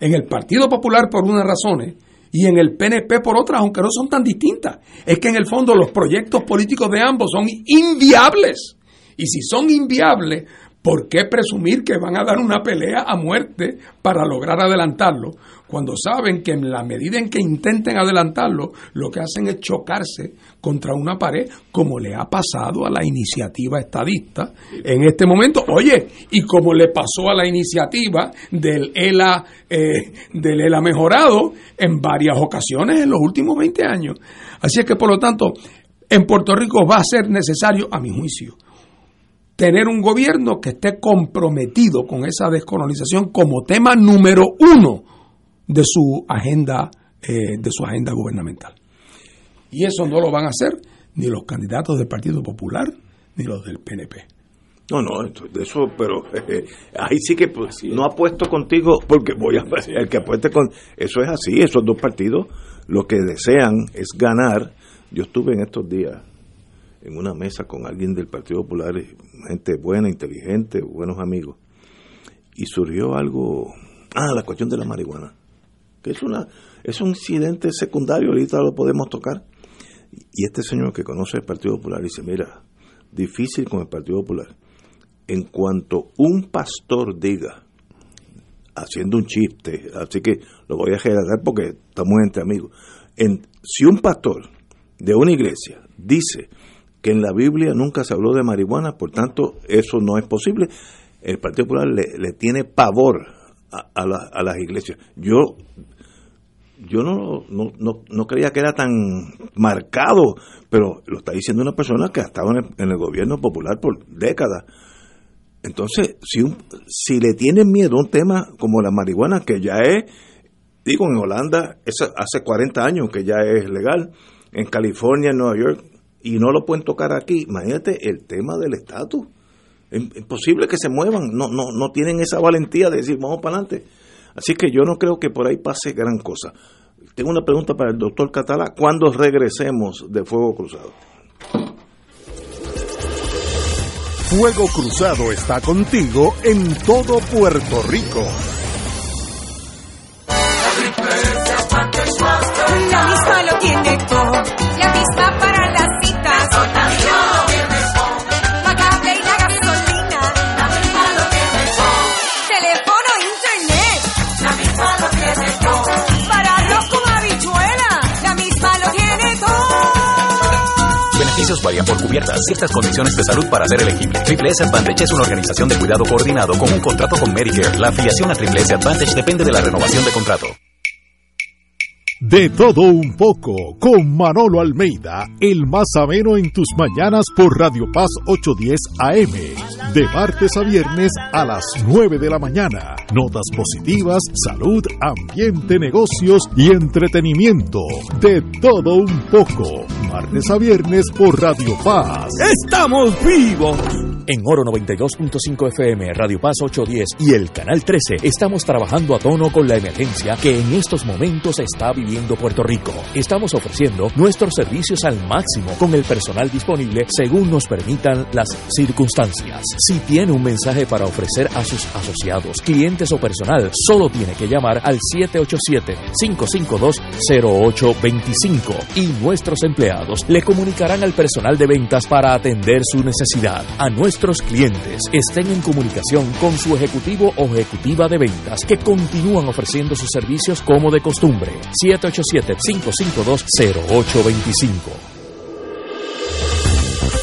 En el Partido Popular por unas razones y en el PNP por otras, aunque no son tan distintas. Es que en el fondo los proyectos políticos de ambos son inviables. Y si son inviables, ¿por qué presumir que van a dar una pelea a muerte para lograr adelantarlo? Cuando saben que en la medida en que intenten adelantarlo, lo que hacen es chocarse contra una pared, como le ha pasado a la iniciativa estadista en este momento. Oye, y como le pasó a la iniciativa del ELA, eh, del ELA mejorado en varias ocasiones en los últimos 20 años. Así es que, por lo tanto, en Puerto Rico va a ser necesario, a mi juicio, tener un gobierno que esté comprometido con esa descolonización como tema número uno de su agenda eh, de su agenda gubernamental. Y eso no lo van a hacer ni los candidatos del Partido Popular ni los del PNP. No, no, de eso, pero eh, ahí sí que pues, no apuesto contigo porque voy a el que apueste con eso es así, esos dos partidos lo que desean es ganar. Yo estuve en estos días en una mesa con alguien del Partido Popular, gente buena, inteligente, buenos amigos, y surgió algo, ah, la cuestión de la marihuana, que es una es un incidente secundario, ahorita lo podemos tocar. Y este señor que conoce el Partido Popular dice, mira, difícil con el Partido Popular. En cuanto un pastor diga, haciendo un chiste, así que lo voy a generar porque estamos entre amigos, en, si un pastor de una iglesia dice que en la Biblia nunca se habló de marihuana, por tanto eso no es posible, el Partido Popular le, le tiene pavor a, a la- a las iglesias. Yo yo no, no, no, no creía que era tan marcado, pero lo está diciendo una persona que ha estado en el, gobierno popular por décadas. Entonces, si, un, si le tienen miedo a un tema como la marihuana, que ya es, digo, en Holanda es hace 40 años que ya es legal, en California, en Nueva York, y no lo pueden tocar aquí, imagínate el tema del estatus. Es imposible que se muevan, no, no, no tienen esa valentía de decir vamos para adelante. Así que yo no creo que por ahí pase gran cosa. Tengo una pregunta para el doctor Catalá. ¿Cuándo regresemos de Fuego Cruzado? Fuego Cruzado está contigo en todo Puerto Rico. Beneficios varían por cubiertas. Ciertas condiciones de salud para ser elegible. Triple S Advantage es una organización de cuidado coordinado con un contrato con Medicare. La afiliación a Triple S Advantage depende de la renovación de contrato. De todo un poco, con Manolo Almeida, el más ameno en tus mañanas por Radio Paz 810 AM, de martes a viernes a las 9 de la mañana. Notas positivas, salud, ambiente, negocios y entretenimiento. De todo un poco, martes a viernes por Radio Paz. ¡Estamos vivos! En Oro 92.5 FM, Radio Paz 810 y el Canal 13 estamos trabajando a tono con la emergencia que en estos momentos está viviendo Puerto Rico. Estamos ofreciendo nuestros servicios al máximo con el personal disponible según nos permitan las circunstancias. Si tiene un mensaje para ofrecer a sus asociados, clientes o personal, solo tiene que llamar al 787-552-0825 y nuestros empleados le comunicarán al personal de ventas para atender su necesidad. A nuestros clientes estén en comunicación con su ejecutivo o ejecutiva de ventas que continúan ofreciendo sus servicios como de costumbre. 787-552-0825.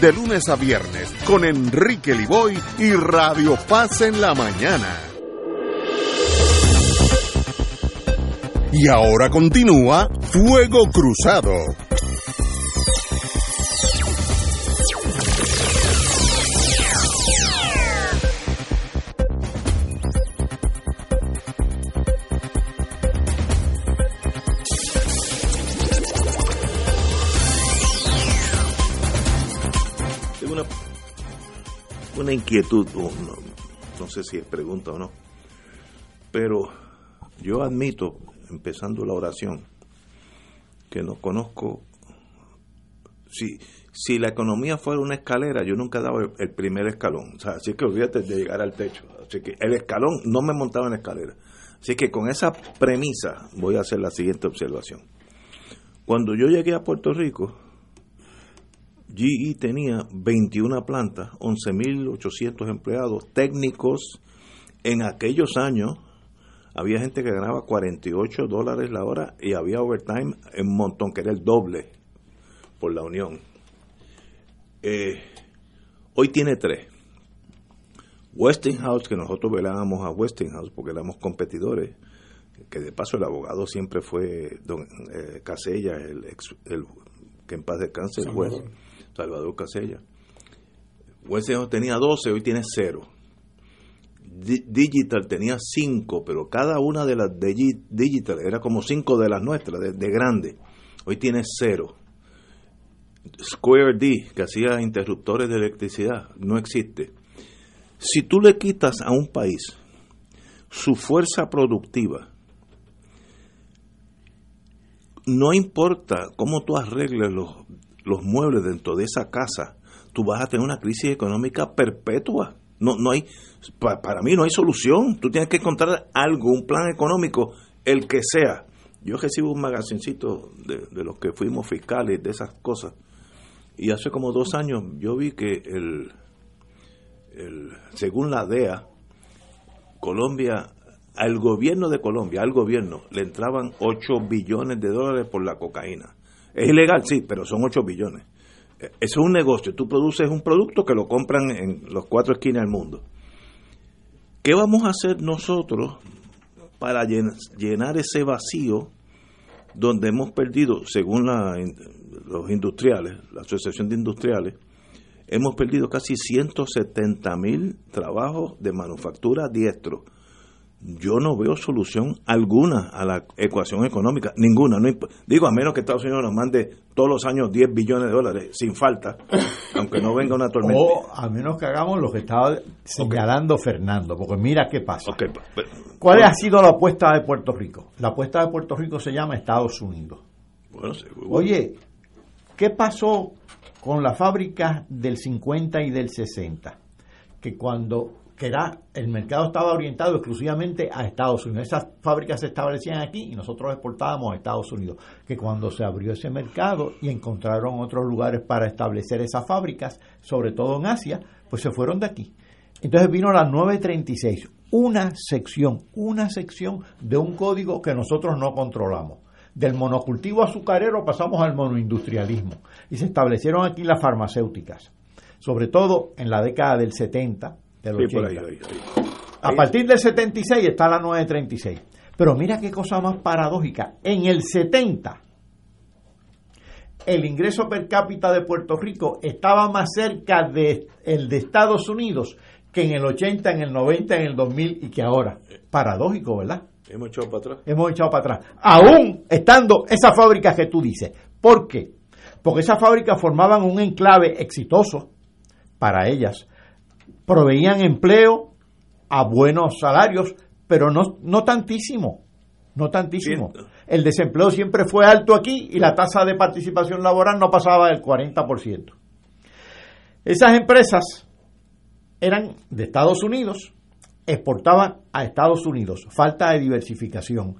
de lunes a viernes con Enrique Liboy y Radio Paz en la mañana. Y ahora continúa Fuego Cruzado. Una inquietud, no, sé si es pregunta o no, pero yo admito, empezando la oración, que no conozco, si, si la economía fuera una escalera, yo nunca dado el, el primer escalón, o sea, así que olvídate de llegar al techo, así que el escalón no me montaba en la escalera. Así que con esa premisa voy a hacer la siguiente observación. Cuando yo llegué a Puerto Rico, GE tenía 21 plantas, 11.800 empleados técnicos. En aquellos años había gente que ganaba 48 dólares la hora y había overtime en un montón, que era el doble por la unión. Eh, hoy tiene tres. Westinghouse, que nosotros velábamos a Westinghouse porque éramos competidores, que de paso el abogado siempre fue don eh, Casella, el, ex- el que en paz descanse, el juez, Casella. Westinghouse tenía 12, hoy tiene 0. Di- Digital tenía 5, pero cada una de las de Gi- Digital era como 5 de las nuestras, de, de grande. Hoy tiene 0. Square D, que hacía interruptores de electricidad, no existe. Si tú le quitas a un país su fuerza productiva, no importa cómo tú arregles los, los muebles dentro de esa casa, tú vas a tener una crisis económica perpetua. No, no hay, pa- para mí no hay solución. Tú tienes que encontrar algo, un plan económico, el que sea. Yo recibo un magazincito de, los que fuimos fiscales, de esas cosas. Y hace como dos años yo vi que el, el según la DEA, Colombia al gobierno de Colombia, al gobierno, le entraban 8 billones de dólares por la cocaína. Es ilegal, sí, pero son 8 billones. Eh, Eso es un negocio. Tú produces un producto que lo compran en los cuatro esquinas del mundo. ¿Qué vamos a hacer nosotros para llen- llenar ese vacío donde hemos perdido, según los industriales, la Asociación de Industriales, hemos perdido casi 170 mil trabajos de manufactura diestro. Yo no veo solución alguna a la ecuación económica, ninguna. No digo, a menos que Estados Unidos nos mande todos los años 10 billones de dólares, sin falta, aunque no venga una tormenta. O a menos que hagamos lo que estaba señalando Fernando, porque mira qué pasa. Pa- pa- ¿Cuál ha sido la apuesta de Puerto Rico? La apuesta de Puerto Rico se llama Estados Unidos. bueno. Oye, ¿qué pasó con las fábricas del 50 y del 60? Que cuando era el mercado estaba orientado exclusivamente a Estados Unidos. Esas fábricas se establecían aquí y nosotros exportábamos a Estados Unidos. Que cuando se abrió ese mercado y encontraron otros lugares para establecer esas fábricas, sobre todo en Asia, pues se fueron de aquí. Entonces vino la 936, una sección, una sección de un código que nosotros no controlamos. Del monocultivo azucarero pasamos al monoindustrialismo y se establecieron aquí las farmacéuticas, sobre todo en la década del 70, del Sí, 80. por ahí, ahí, ahí. A partir del 76 está la 936. Pero mira qué cosa más paradójica. En el 70, el ingreso per cápita de Puerto Rico estaba más cerca de el de Estados Unidos que en el 80, en el 90, en el 2000 y que ahora. Paradójico, ¿verdad? Hemos echado para atrás. hemos echado para atrás. Aún estando esas fábricas que tú dices. ¿Por qué? Porque esas fábricas formaban un enclave exitoso para ellas. Proveían empleo a buenos salarios, pero no, no tantísimo. No tantísimo. Bien. El desempleo siempre fue alto aquí y la tasa de participación laboral no pasaba del 40%. Esas empresas eran de Estados Unidos, exportaban a Estados Unidos. Falta de diversificación.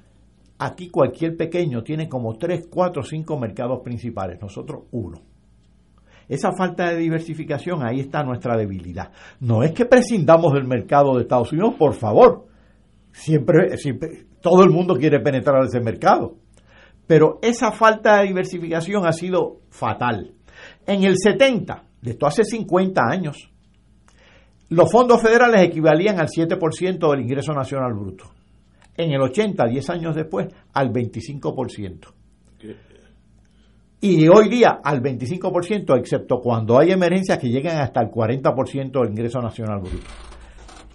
Aquí cualquier pequeño tiene como 3, 4, 5 mercados principales, nosotros uno. Esa falta de diversificación, ahí está nuestra debilidad. No es que prescindamos del mercado de Estados Unidos, por favor. Siempre, siempre, todo el mundo quiere penetrar ese mercado. Pero esa falta de diversificación ha sido fatal. En el 70, de esto hace 50 años, los fondos federales equivalían al 7% del ingreso nacional bruto. En el 80, 10 años después, al 25%. Y hoy día al 25%, excepto cuando hay emergencias que llegan hasta el 40% del ingreso nacional bruto.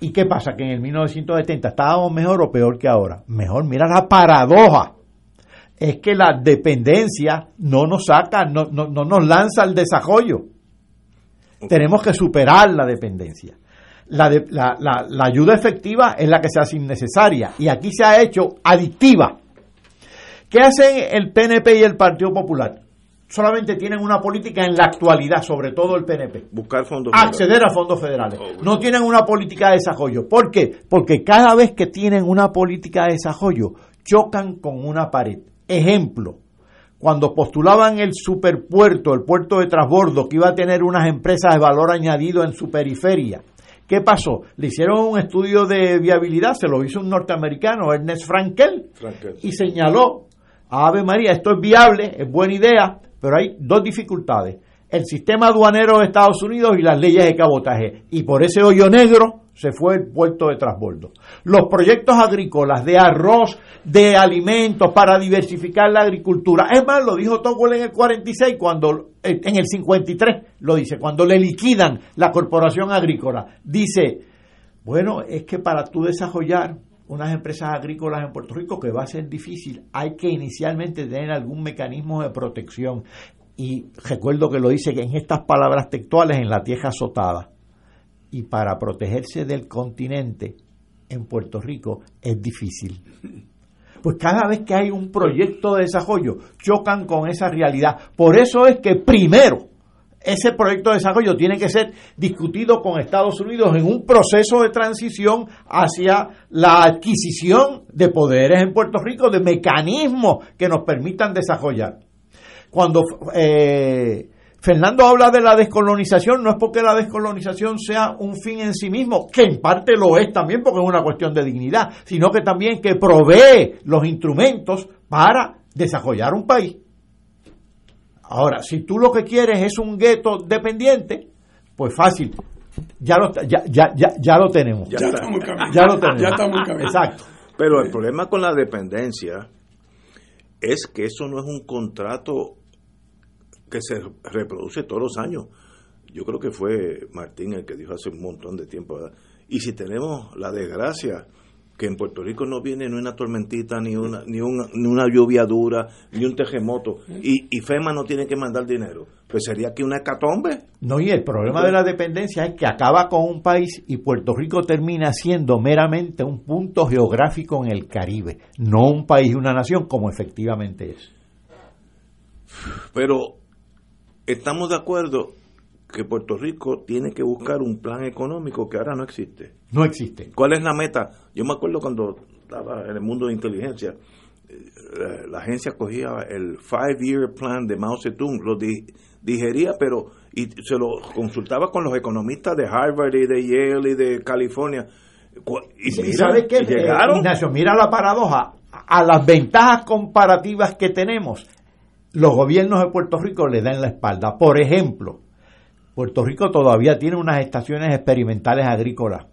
¿Y qué pasa? Que en el 1970 estábamos mejor o peor que ahora. Mejor, mira la paradoja. Es que la dependencia no nos saca, no, no, no nos lanza al desarrollo. Tenemos que superar la dependencia. La, de- la, la- la ayuda efectiva es la que se hace innecesaria y aquí se ha hecho adictiva. ¿Qué hacen el PNP y el Partido Popular? Solamente tienen una política en la actualidad, sobre todo el PNP Buscar fondos. acceder a fondos federales. Oh. No tienen una política de desarrollo. ¿Por qué? Porque cada vez que tienen una política de desarrollo, chocan con una pared. Ejemplo, cuando postulaban el superpuerto, el puerto de transbordo, que iba a tener unas empresas de valor añadido en su periferia, ¿qué pasó? Le hicieron un estudio de viabilidad, se lo hizo un norteamericano, Ernest Frankel, Frankel. y señaló, Ave María, esto es viable, es buena idea, pero hay dos dificultades. El sistema aduanero de Estados Unidos y las leyes de cabotaje. Y por ese hoyo negro se fue el puerto de transbordo. Los proyectos agrícolas de arroz, de alimentos para diversificar la agricultura. Es más, lo dijo Tocqueville en el 46, cuando, en el 53 lo dice, cuando le liquidan la corporación agrícola. Dice, bueno, es que para tú desarrollar unas empresas agrícolas en Puerto Rico, que va a ser difícil, hay que inicialmente tener algún mecanismo de protección. Y recuerdo que lo dice en estas palabras textuales en la tierra azotada. Y para protegerse del continente en Puerto Rico es difícil. Pues cada vez que hay un proyecto de desarrollo, chocan con esa realidad. Por eso es que primero ese proyecto de desarrollo tiene que ser discutido con Estados Unidos en un proceso de transición hacia la adquisición de poderes en Puerto Rico, de mecanismos que nos permitan desarrollar. Cuando eh, Fernando habla de la descolonización, no es porque la descolonización sea un fin en sí mismo, que en parte lo es también porque es una cuestión de dignidad, sino que también que provee los instrumentos para desarrollar un país. Ahora, si tú lo que quieres es un gueto dependiente, pues fácil, ya lo, ya, ya, ya, ya lo tenemos. Ya estamos en camino. Ya lo tenemos. Ya estamos en camino. Exacto. Pero el problema con la dependencia es que eso no es un contrato que se reproduce todos los años. Yo creo que fue Martín el que dijo hace un montón de tiempo. ¿verdad? Y si tenemos la desgracia que en Puerto Rico no viene ni una tormentita, ni una, ni una, ni una lluvia dura, ni un terremoto, y, y FEMA no tiene que mandar dinero, pues sería que una hecatombe. No, y el problema de la dependencia es que acaba con un país y Puerto Rico termina siendo meramente un punto geográfico en el Caribe, no un país y una nación como efectivamente es. Pero estamos de acuerdo que Puerto Rico tiene que buscar un plan económico que ahora no existe. No existe. ¿Cuál es la meta? Yo me acuerdo cuando estaba en el mundo de inteligencia, eh, la, la agencia cogía el Five-Year Plan de Mao Zedong, lo di- digería, pero y se lo consultaba con los economistas de Harvard y de Yale y de California. Y ¿Y mira, sabes qué? llegaron. Eh, Ignacio, mira la paradoja. A las ventajas comparativas que tenemos, los gobiernos de Puerto Rico le dan la espalda. Por ejemplo, Puerto Rico todavía tiene unas estaciones experimentales agrícolas,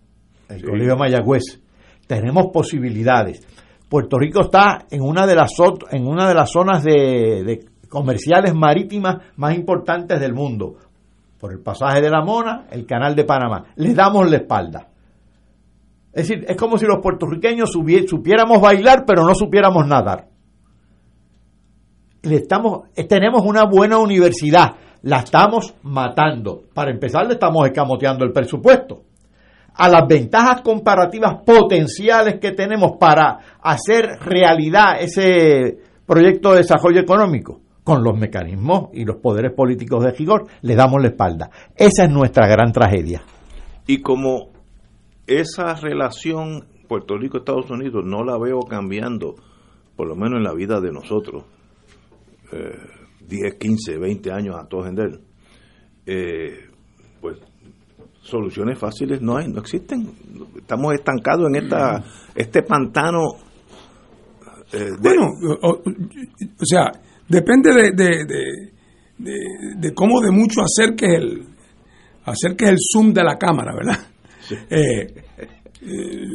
el Sí. Colegio de Mayagüez. Tenemos posibilidades. Puerto Rico está en una de las en una de las zonas de, de comerciales marítimas más importantes del mundo. Por el pasaje de la Mona, el canal de Panamá. Le damos la espalda. Es decir, es como si los puertorriqueños supiéramos bailar, pero no supiéramos nadar. Le estamos, eh, tenemos una buena universidad, la estamos matando. Para empezar, le estamos escamoteando el presupuesto. A las ventajas comparativas potenciales que tenemos para hacer realidad ese proyecto de desarrollo económico, con los mecanismos y los poderes políticos de rigor, le damos la espalda. Esa es nuestra gran tragedia. Y como esa relación Puerto Rico-Estados Unidos no la veo cambiando, por lo menos en la vida de nosotros, eh, 10, 15, 20 años a todo gender, eh, pues soluciones fáciles no hay, no existen. Estamos estancados en esta este pantano. eh, de- Bueno, o, o- o sea, depende de, de, de- de- de cómo de mucho acerques el acerques el zoom de la cámara, ¿verdad? Eh, eh,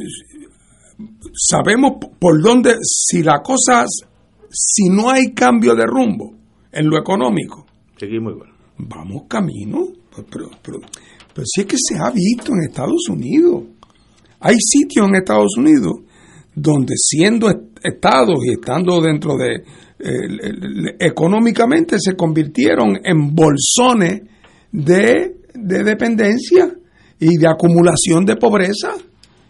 sabemos por dónde, si la cosa, si no hay cambio de rumbo en lo económico, seguimos igual. vamos camino. Pues, Pero, pero, pero si es que se ha visto en Estados Unidos. Hay sitios en Estados Unidos donde siendo est- estados y estando dentro de eh, económicamente se convirtieron en bolsones de, de dependencia y de acumulación de pobreza.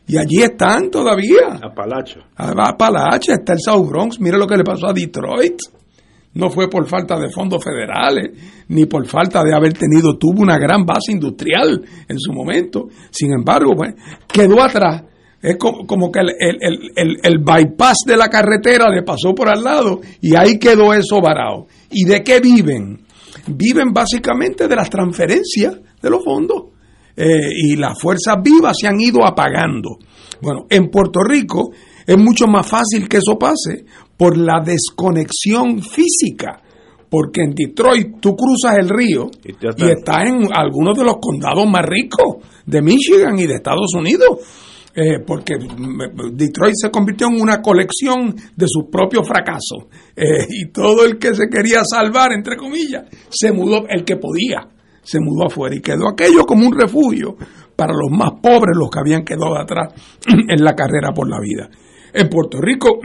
Y allí están todavía. Apalacho. Apalache, está el South Bronx. Mire lo que le pasó a Detroit. No fue por falta de fondos federales, ni por falta de haber tenido, tuvo una gran base industrial en su momento. Sin embargo, pues, quedó atrás. Es como, que el, el- el- el- el bypass de la carretera le pasó por al lado y ahí quedó eso varado. ¿Y de qué viven? Viven básicamente de las transferencias de los fondos. Eh, y las fuerzas vivas se han ido apagando. Bueno, en Puerto Rico es mucho más fácil que eso pase por la desconexión física. Porque en Detroit tú cruzas el río Y y estás en algunos de los condados más ricos de Michigan y de Estados Unidos. Eh, porque Detroit se convirtió en una colección de sus propios fracasos. Eh, y todo el que se quería salvar, entre comillas, se mudó, el que podía, se mudó afuera y quedó aquello como un refugio para los más pobres, los que habían quedado atrás en la carrera por la vida. En Puerto Rico,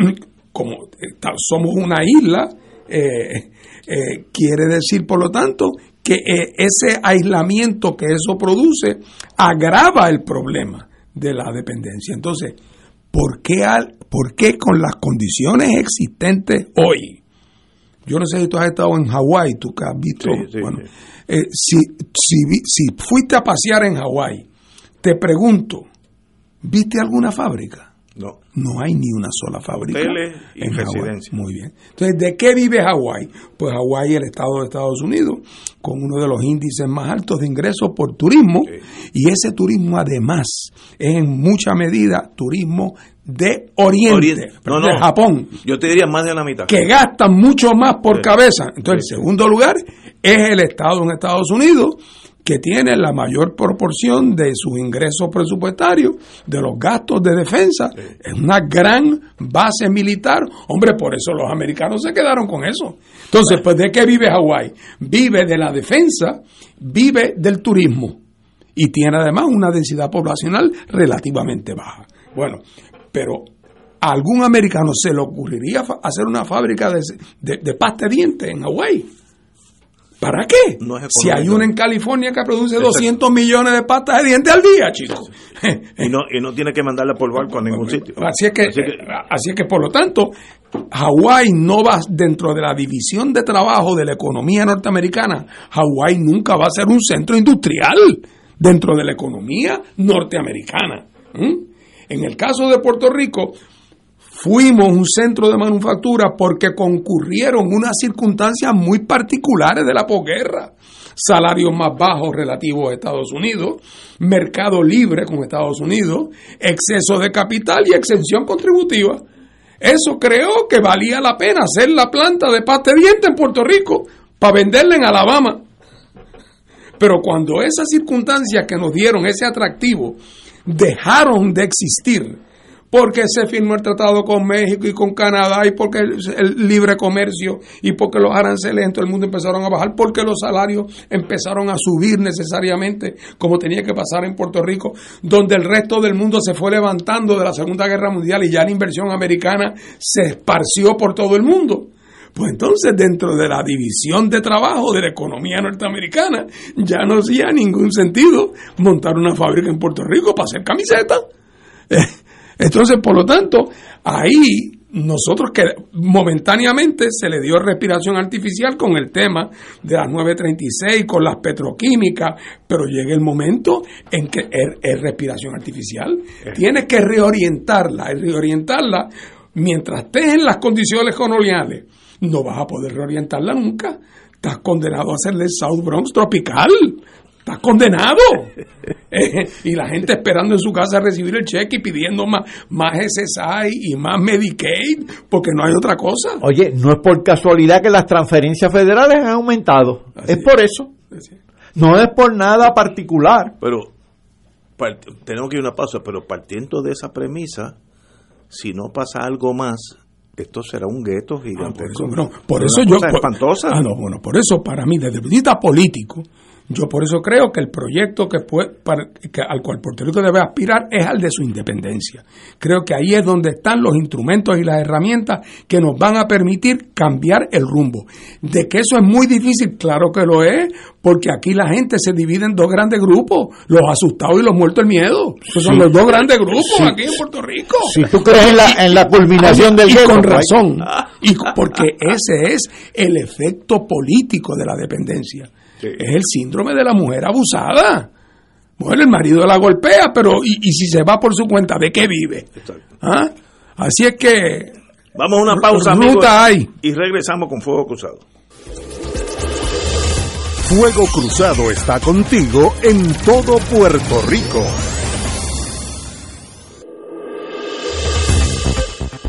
como está- somos una isla, eh, eh, quiere decir, por lo tanto, que eh, ese aislamiento que eso produce agrava el problema de la dependencia. Entonces, ¿por qué, al- por qué con las condiciones existentes hoy? Yo no sé si tú has estado en Hawái, tú que has visto. Sí, sí, bueno, sí. eh, si, si fuiste a pasear en Hawái, te pregunto, ¿viste alguna fábrica? No. No hay ni una sola fábrica. Hoteles y en Hawái. residencias. Muy bien. Entonces, ¿de qué vive Hawái? Pues Hawái es el estado de Estados Unidos con uno de los índices más altos de ingresos por turismo y ese turismo además es en mucha medida turismo de Oriente, Oriente. No, de. Japón, Yo te diría más de la mitad. que gastan mucho más por Sí. cabeza. Entonces, Sí. el segundo lugar es el estado en Estados Unidos que tiene la mayor proporción de sus ingresos presupuestarios, de los gastos de defensa. Es una gran base militar. Hombre, por eso los americanos se quedaron con eso. Entonces, pues, ¿de qué vive Hawái? Vive de la defensa, vive del turismo y tiene además una densidad poblacional relativamente baja. Bueno, pero a algún americano se le ocurriría hacer una fábrica de, de, de pasta de dientes en Hawái. ¿Para qué? No es si hay una en California que produce Exacto. 200 millones de pastas de dientes al día, chicos. Y no, y no tiene que mandarla por barco a ningún sitio. Así es que, Así que- así es que por lo tanto, Hawái no va dentro de la división de trabajo de la economía norteamericana. Hawái nunca va a ser un centro industrial dentro de la economía norteamericana. ¿Mm? En el caso de Puerto Rico, fuimos un centro de manufactura porque concurrieron unas circunstancias muy particulares de la posguerra. Salarios más bajos relativos a Estados Unidos, mercado libre con Estados Unidos, exceso de capital y exención contributiva. Eso creó que valía la pena hacer la planta de pasta de dientes en Puerto Rico para venderla en Alabama. Pero cuando esas circunstancias que nos dieron ese atractivo dejaron de existir, porque se firmó el tratado con México y con Canadá y porque el, libre comercio y porque los aranceles en todo el mundo empezaron a bajar, porque los salarios empezaron a subir necesariamente, como tenía que pasar en Puerto Rico, donde el resto del mundo se fue levantando de la Segunda Guerra Mundial y ya la inversión americana se esparció por todo el mundo. Pues entonces dentro de la división de trabajo de la economía norteamericana ya no hacía ningún sentido montar una fábrica en Puerto Rico para hacer camisetas. Eh, Entonces, por lo tanto, ahí nosotros que momentáneamente se le dio respiración artificial con el tema de las 936, con las petroquímicas, pero llega el momento en que es, es respiración artificial. Tienes que reorientarla, y reorientarla mientras estés en las condiciones coloniales. No vas a poder reorientarla nunca. Estás condenado a hacerle South Bronx tropical. Estás condenado. Eh, y la gente esperando en su casa recibir el cheque y pidiendo más, más SSI y más Medicaid, porque no hay otra cosa. Oye, no es por casualidad que las transferencias federales han aumentado. Así es por eso. No es por nada particular. Pero part- tenemos que ir a una pausa, pero partiendo de esa premisa, si no pasa algo más, esto será un gueto Ah, por gigantesco. eso, no, por Una eso yo. cosa por- espantosa. Ah, no, bueno, por eso para mí, desde el punto de vista político, yo por eso creo que el proyecto que, puede, para- que- al cual Puerto Rico debe aspirar es al de su independencia. Creo que ahí es donde están los instrumentos y las herramientas que nos van a permitir cambiar el rumbo. De que eso es muy difícil, claro que lo es, porque aquí la gente se divide en dos grandes grupos, los asustados y los muertos del miedo. Esos son los dos grandes grupos Sí. aquí en Puerto Rico. Si tú crees en la, en la culminación del y con pues, razón y porque ese es el efecto político de la dependencia es el síndrome de la mujer abusada bueno el marido la golpea pero y, y si se va por su cuenta de qué vive ¿Ah? así es que Vamos a una pausa, amigos, hay. y regresamos con Fuego Cruzado. Fuego Cruzado está contigo en todo Puerto Rico.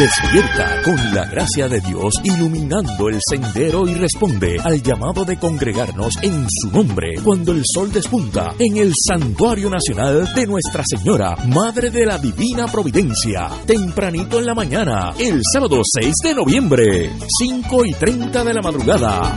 Despierta con la gracia de Dios iluminando el sendero y responde al llamado de congregarnos en su nombre cuando el sol despunta en el Santuario Nacional de Nuestra Señora, Madre de la Divina Providencia, tempranito en la mañana, el sábado 6 de noviembre, 5 y 30 de la madrugada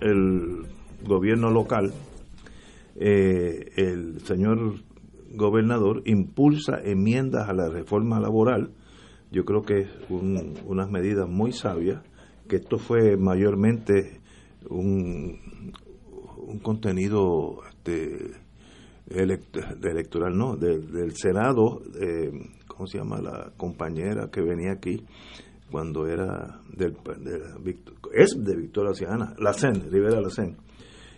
el gobierno local. Eh, el señor gobernador impulsa enmiendas a la reforma laboral. Yo creo que es un- unas medidas muy sabias, que esto fue mayormente un, un contenido este, electoral, no, de- del Senado, eh, ¿cómo se llama la compañera que venía aquí? Cuando era del, de es de Victoria Ciudadana, la CEN, Rivera Lacen,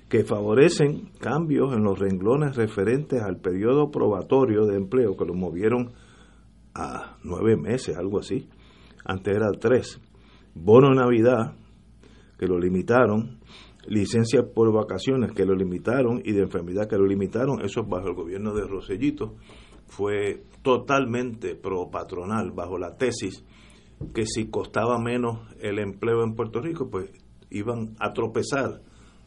que favorecen cambios en los renglones referentes al periodo probatorio de empleo, que lo movieron a nueve meses, algo así. Antes era tres. Bono de Navidad, que lo limitaron. Licencias por vacaciones, que lo limitaron. Y de enfermedad, que lo limitaron. Eso bajo el gobierno de Rosellito. Fue totalmente pro patronal, bajo la tesis que si costaba menos el empleo en Puerto Rico, pues iban a tropezar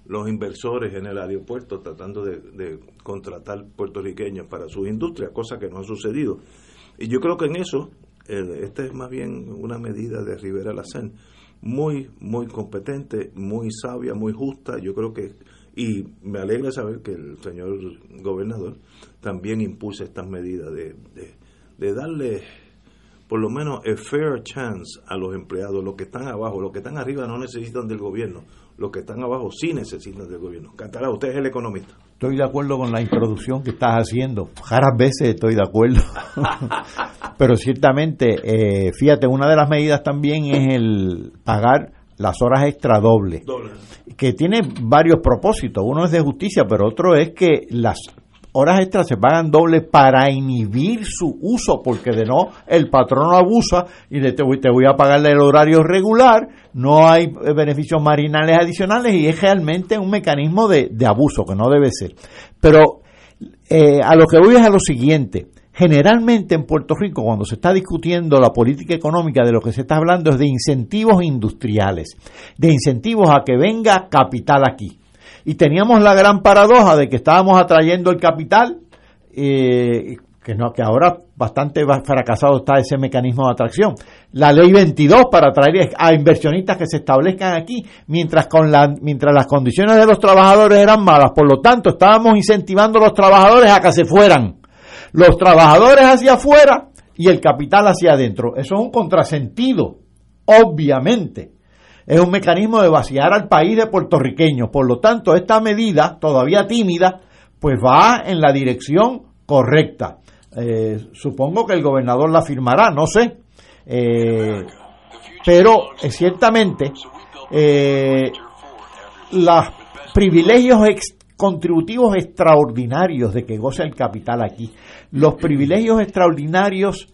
los inversores en el aeropuerto tratando de, contratar puertorriqueños para sus industrias, cosa que no ha sucedido. Y yo creo que en eso, eh, esta es más bien una medida de Rivera Lacen, muy, muy competente, muy sabia, muy justa. Yo creo que, y me alegra saber que el señor gobernador también impulsa estas medidas de, de darle por lo menos a fair chance a los empleados, los que están abajo, los que están arriba no necesitan del gobierno, los que están abajo sí necesitan del gobierno. Cantará, usted es el economista. Estoy de acuerdo con la introducción que estás haciendo. Raras veces estoy de acuerdo. Pero ciertamente, eh, fíjate, una de las medidas también es el pagar las horas extra doble, que tiene varios propósitos. Uno es de justicia, pero otro es que las horas extras se pagan doble para inhibir su uso, porque de no, el patrón abusa y le te voy, te voy a pagar el horario regular, no hay eh, beneficios marinales adicionales y es realmente un mecanismo de, de abuso que no debe ser. Pero eh, a lo que voy es a lo siguiente. Generalmente en Puerto Rico, cuando se está discutiendo la política económica, de lo que se está hablando es de incentivos industriales, de incentivos a que venga capital aquí. Y teníamos la gran paradoja de que estábamos atrayendo el capital, eh, que no ahora bastante fracasado está ese mecanismo de atracción. La ley 22 para atraer a inversionistas que se establezcan aquí, mientras con la mientras las condiciones de los trabajadores eran malas, por lo tanto estábamos incentivando a los trabajadores a que se fueran. Los trabajadores hacia afuera y el capital hacia adentro. Eso es un contrasentido, obviamente. Es un mecanismo de vaciar al país de puertorriqueños. Por lo tanto, esta medida, todavía tímida, pues va en la dirección correcta. Eh, supongo que el gobernador la firmará, no sé. Eh, pero eh, ciertamente los privilegios contributivos extraordinarios de que goza el capital aquí, los privilegios extraordinarios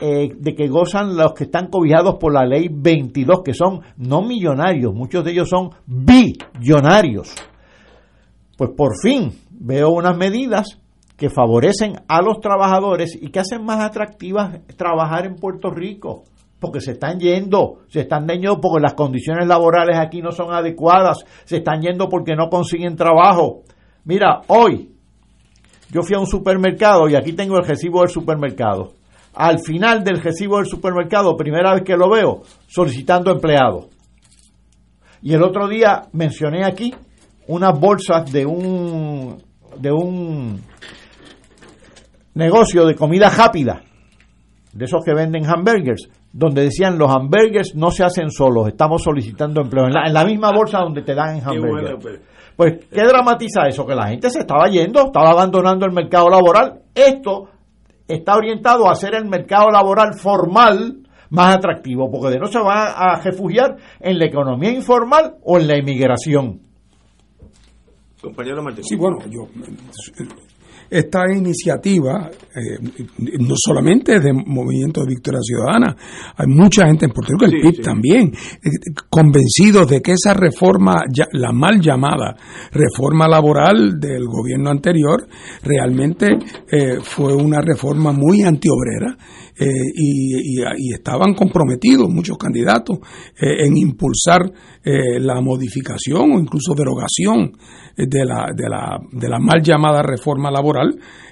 eh, de que gozan los que están cobijados por la ley 22, que son no millonarios, muchos de ellos son billonarios. Pues por fin veo unas medidas que favorecen a los trabajadores y que hacen más atractivas trabajar en Puerto Rico, porque se están yendo, se están yendo porque las condiciones laborales aquí no son adecuadas, se están yendo porque no consiguen trabajo. Mira, hoy yo fui a un supermercado y aquí tengo el recibo del supermercado. Al final del recibo del supermercado, primera vez que lo veo, solicitando empleados. Y el otro día mencioné aquí unas bolsas de un de un negocio de comida rápida, de esos que venden hamburgers, donde decían los hamburgers no se hacen solos, estamos solicitando empleo. En la, en la misma bolsa donde te dan Qué hamburgers. bueno, pues. Pues, ¿qué dramatiza eso? Que la gente se estaba yendo, estaba abandonando el mercado laboral. Esto está orientado a hacer el mercado laboral formal más atractivo, porque de no se va a refugiar en la economía informal o en la inmigración. Compañero Martín. Sí, bueno, yo esta iniciativa eh, no solamente es de Movimiento de Victoria Ciudadana, hay mucha gente en Puerto Rico, el Sí, PIB sí. también, eh, convencidos de que esa reforma, ya- la mal llamada reforma laboral del gobierno anterior, realmente eh, fue una reforma muy antiobrera y, y- y estaban comprometidos muchos candidatos en impulsar la modificación o incluso derogación de la, de la, de la mal llamada reforma laboral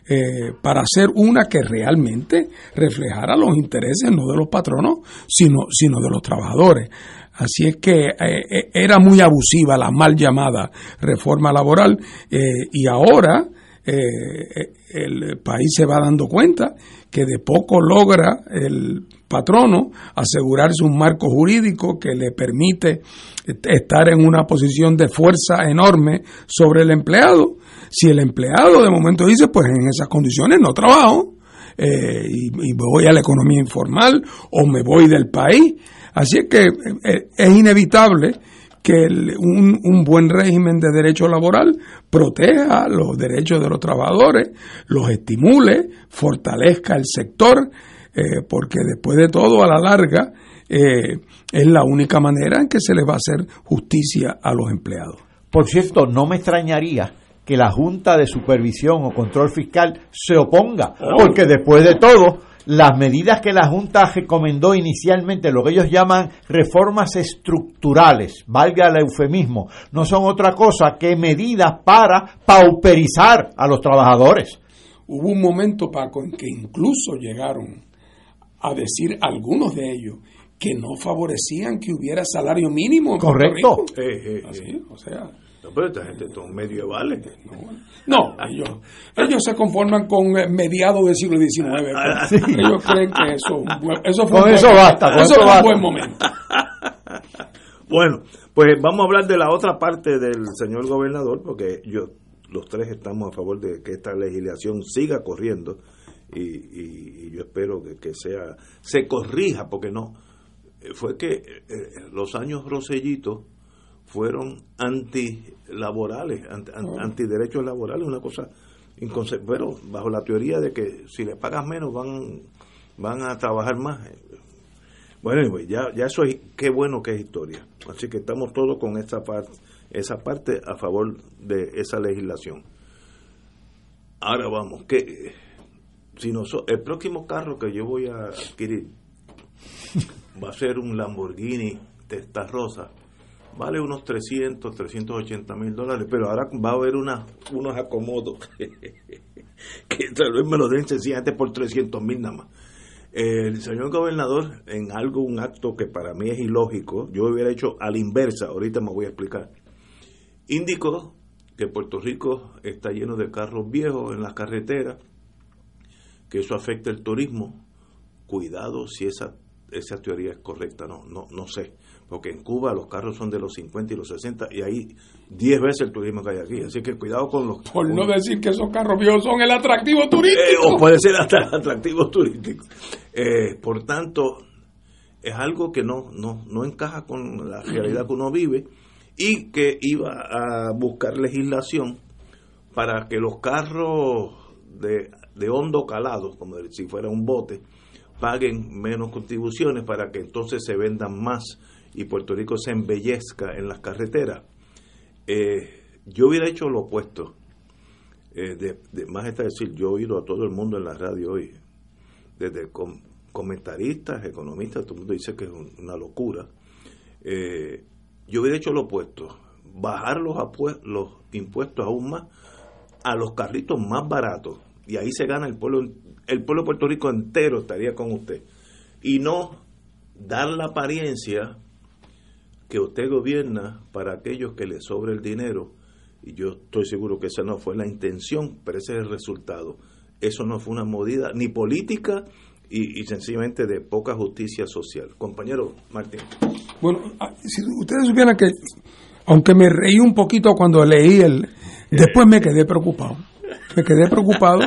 eh, para hacer una que realmente reflejara los intereses no de los patronos, sino, sino de los trabajadores. Así es que eh, eh, era muy abusiva la mal llamada reforma laboral y ahora el país se va dando cuenta que de poco logra el patrono asegurarse un marco jurídico que le permite estar en una posición de fuerza enorme sobre el empleado. Si el empleado de momento dice, pues en esas condiciones no trabajo eh, y, y voy a la economía informal o me voy del país. Así es que eh, es inevitable que un, buen régimen de derecho laboral proteja los derechos de los trabajadores, los estimule, fortalezca el sector, eh, porque después de todo, a la larga, eh, es la única manera en que se les va a hacer justicia a los empleados. Por cierto, no me extrañaría que la Junta de Supervisión o Control Fiscal se oponga, porque después de todo, las medidas que la Junta recomendó inicialmente, lo que ellos llaman reformas estructurales, valga el eufemismo, no son otra cosa que medidas para pauperizar a los trabajadores. Hubo un momento, Paco, en que incluso llegaron a decir algunos de ellos que no favorecían que hubiera salario mínimo. en Puerto Correcto. Rico. Eh, eh, Así, eh. o sea, No, pero esta gente son medievales. no, ellos, ellos se conforman con eh, mediados del siglo XIX. Ah, pues. Ellos creen que eso, eso fue Con un buen- basta, con eso eso fue basta. un buen momento. Bueno, pues vamos a hablar de la otra parte del señor gobernador, porque yo los tres estamos a favor de que esta legislación siga corriendo y, y- y yo espero que, que sea se corrija, porque no eh, fue que eh, los años Rosellito fueron antilaborales, anti, an- antiderechos laborales, una cosa inconse- pero bajo la teoría de que si le pagas menos van van a trabajar más. Bueno, anyway, ya, ya eso es, qué bueno que es historia. Así que estamos todos con esa parte, esa parte a favor de esa legislación. Ahora vamos, que si noso- el próximo carro que yo voy a adquirir va a ser un Lamborghini Testarossa. Vale unos 300, 380 mil dólares, pero ahora va a haber una, unos acomodos que tal vez me lo den sencillamente por 300 mil nada más. El señor gobernador, en algo, un acto que para mí es ilógico, yo hubiera hecho a la inversa, ahorita me voy a explicar, indicó que Puerto Rico está lleno de carros viejos en las carreteras, que eso afecta el turismo. Cuidado si esa, esa teoría es correcta, no, no, no sé. Porque en Cuba los carros son de los 50 y los 60 y hay 10 veces el turismo que hay aquí. Así que cuidado con los... Por no decir que esos carros viejos son el atractivo turístico. Eh, o puede ser hasta atractivo turístico. Eh, por tanto, es algo que no, no, no encaja con la realidad que uno vive y que iba a buscar legislación para que los carros de, de hondo calado, como si fuera un bote, paguen menos contribuciones para que entonces se vendan más y Puerto Rico se embellezca en las carreteras. Eh, yo hubiera hecho lo opuesto. Eh, de, más está decir, yo he oído a todo el mundo en la radio hoy, desde com- comentaristas, economistas, todo el mundo dice que es un- una locura. Eh, yo hubiera hecho lo opuesto, bajar los, los impuestos aún más a los carritos más baratos y ahí se gana el pueblo el pueblo de Puerto Rico entero estaría con usted y no dar la apariencia que usted gobierna para aquellos que le sobre el dinero y yo estoy seguro que esa no fue la intención pero ese es el resultado. Eso no fue una medida ni política y, y sencillamente de poca justicia social. Compañero Martín. Bueno, ah, si ustedes supieran que, aunque me reí un poquito cuando leí el, después me quedé preocupado. Me quedé preocupado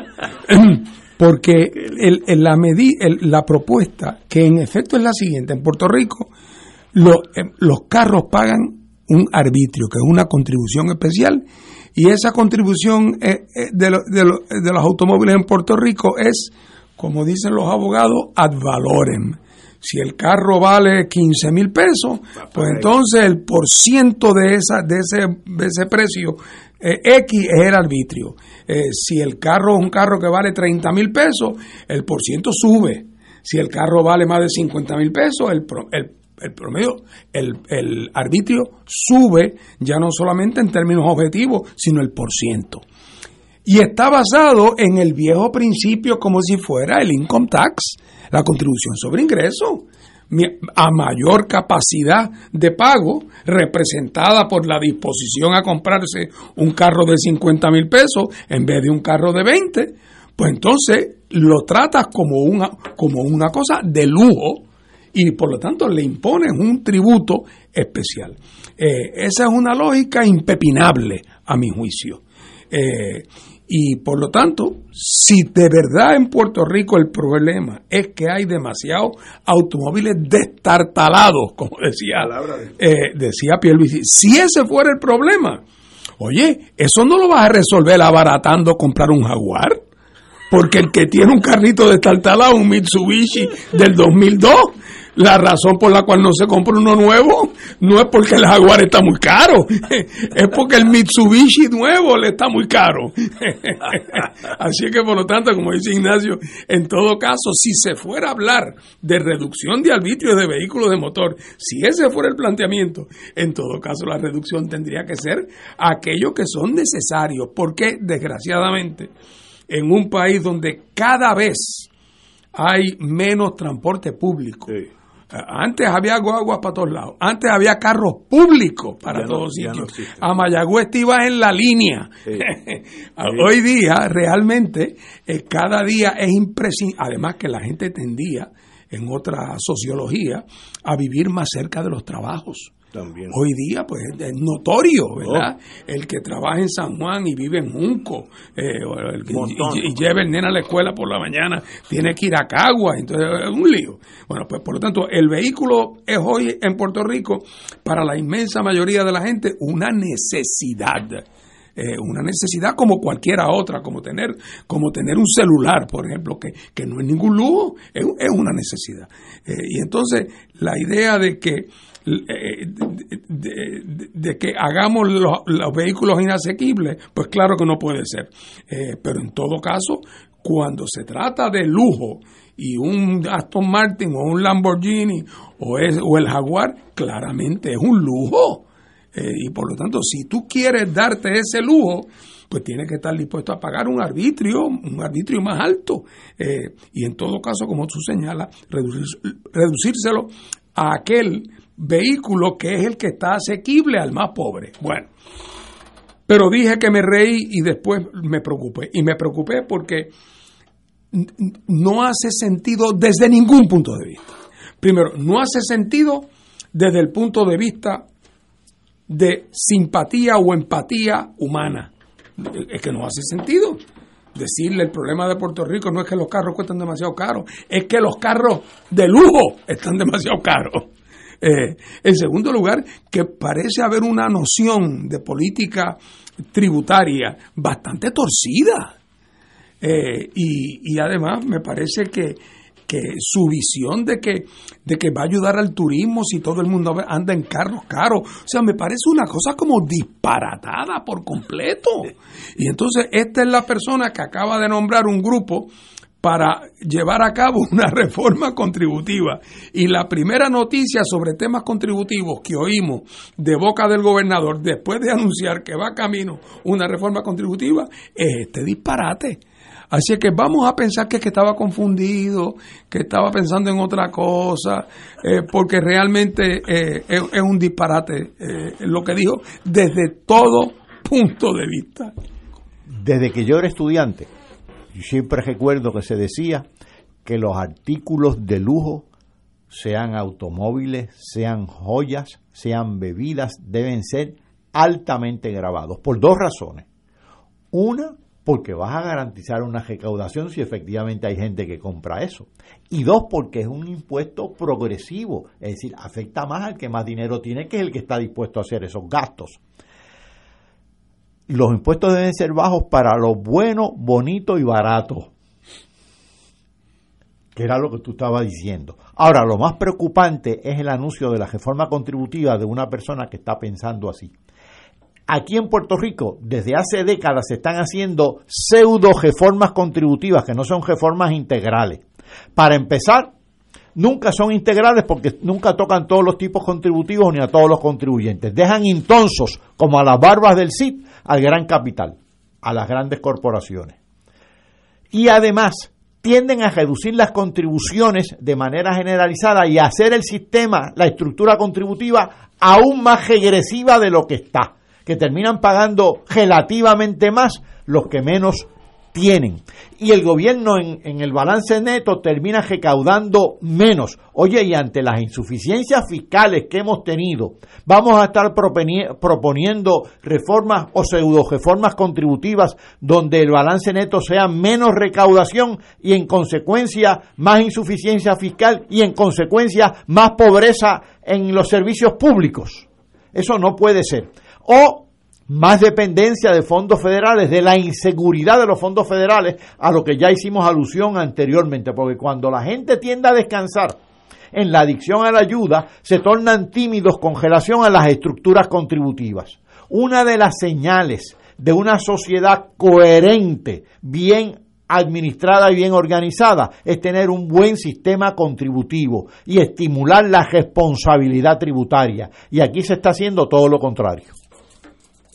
porque el, el- la, medi- el- la propuesta, que en efecto es la siguiente, en Puerto Rico lo- eh, los carros pagan un arbitrio, que es una contribución especial, y esa contribución eh, eh, de, lo- de lo- de los automóviles en Puerto Rico es, como dicen los abogados, ad valorem. Si el carro vale 15 mil pesos, pues entonces el por ciento de, esa, de, ese, de ese precio eh, X es el arbitrio. Eh, si el carro es un carro que vale 30 mil pesos, el por ciento sube. Si el carro vale más de 50 mil pesos, el, pro- el, el promedio, el, el arbitrio sube ya no solamente en términos objetivos, sino el por ciento. Y está basado en el viejo principio como si fuera el income tax, la contribución sobre ingreso. A mayor capacidad de pago, representada por la disposición a comprarse un carro de 50 mil pesos en vez de un carro de 20, pues entonces lo tratas como una, como una cosa de lujo y por lo tanto le impones un tributo especial. Eh, esa es una lógica impepinable, a mi juicio. Eh, y por lo tanto, si de verdad en Puerto Rico el problema es que hay demasiados automóviles destartalados, como decía, eh, decía Pierluisi, si ese fuera el problema, oye, eso no lo vas a resolver abaratando comprar un Jaguar. Porque el que tiene un carrito destartalado, un Mitsubishi del 2002, la razón por la cual no se compra uno nuevo no es porque el Jaguar está muy caro, es porque el Mitsubishi nuevo le está muy caro. Así que por lo tanto, como dice Ignacio, en todo caso, si se fuera a hablar de reducción de arbitrios de vehículos de motor, si ese fuera el planteamiento, en todo caso la reducción tendría que ser aquellos que son necesarios, porque desgraciadamente en un país donde cada vez hay menos transporte público. Antes había guaguas para todos lados. Antes había carros públicos para Ya todos no sitios. a Mayagüez te ibas en la línea. Sí. Hoy día, realmente, eh, cada día es imprescindible. Además que la gente tendía, en otra sociología, a vivir más cerca de los trabajos. También Hoy día, pues, es notorio, ¿verdad? El que trabaja en San Juan y vive en Junco, eh, el que- y, y lleva el nene a la escuela por la mañana, tiene que ir a Cagua, entonces es un lío. Bueno, pues por lo tanto, el vehículo es hoy en Puerto Rico, para la inmensa mayoría de la gente, una necesidad. Eh, una necesidad como cualquiera otra, como tener, como tener un celular, por ejemplo, que, que no es ningún lujo, es, es una necesidad. Eh, y entonces, la idea de que de, de- que hagamos los, los vehículos inasequibles, pues claro que no puede ser. Eh, pero en todo caso, cuando se trata de lujo y un Aston Martin o un Lamborghini o, es, o el Jaguar, claramente es un lujo. Eh, y por lo tanto, si tú quieres darte ese lujo, pues tienes que estar dispuesto a pagar un arbitrio, un arbitrio más alto. Eh, y en todo caso, como tú señalas, reducir- reducírselo a aquel vehículo que es el que está asequible al más pobre. Bueno, pero dije que me reí y después me preocupé. Y me preocupé porque no hace sentido desde ningún punto de vista. Primero, no hace sentido desde el punto de vista de simpatía o empatía humana. Es que no hace sentido. Decirle el problema de Puerto Rico no es que los carros cuestan demasiado caros, es que los carros de lujo están demasiado caros. Eh, en segundo lugar, que parece haber una noción de política tributaria bastante torcida. Eh, y, y además me parece que, que su visión de que, de que va a ayudar al turismo si todo el mundo anda en carros caros, o sea, me parece una cosa como disparatada por completo. Y entonces esta es la persona que acaba de nombrar un grupo para llevar a cabo una reforma contributiva. Y la primera noticia sobre temas contributivos que oímos de boca del gobernador después de anunciar que va camino una reforma contributiva es este disparate. Así que vamos a pensar que, que estaba confundido, que estaba pensando en otra cosa, eh, porque realmente eh, es, un disparate eh, lo que dijo desde todo punto de vista. Desde que yo era estudiante, siempre recuerdo que se decía que los artículos de lujo, sean automóviles, sean joyas, sean bebidas, deben ser altamente grabados, por dos razones. Una, porque vas a garantizar una recaudación si efectivamente hay gente que compra eso. Y dos, porque es un impuesto progresivo, es decir, afecta más al que más dinero tiene que el que está dispuesto a hacer esos gastos. Los impuestos deben ser bajos para lo bueno, bonito y barato, que era lo que tú estabas diciendo. Ahora, lo más preocupante es el anuncio de la reforma contributiva de una persona que está pensando así. Aquí en Puerto Rico, desde hace décadas se están haciendo pseudo reformas contributivas, que no son reformas integrales. Para empezar, nunca son integrales porque nunca tocan todos los tipos contributivos ni a todos los contribuyentes. Dejan intonsos, como a las barbas del CID, al gran capital, a las grandes corporaciones. Y además, tienden a reducir las contribuciones de manera generalizada y a hacer el sistema, la estructura contributiva, aún más regresiva de lo que está que terminan pagando relativamente más los que menos tienen. Y el gobierno en, el balance neto termina recaudando menos. Oye, y ante las insuficiencias fiscales que hemos tenido, vamos a estar proponiendo reformas o pseudo reformas contributivas donde el balance neto sea menos recaudación y en consecuencia más insuficiencia fiscal y en consecuencia más pobreza en los servicios públicos. Eso no puede ser o más dependencia de fondos federales, de la inseguridad de los fondos federales, a lo que ya hicimos alusión anteriormente, porque cuando la gente tiende a descansar en la adicción a la ayuda, se tornan tímidos con relación a las estructuras contributivas. Una de las señales de una sociedad coherente, bien administrada y bien organizada, es tener un buen sistema contributivo y estimular la responsabilidad tributaria. Y aquí se está haciendo todo lo contrario.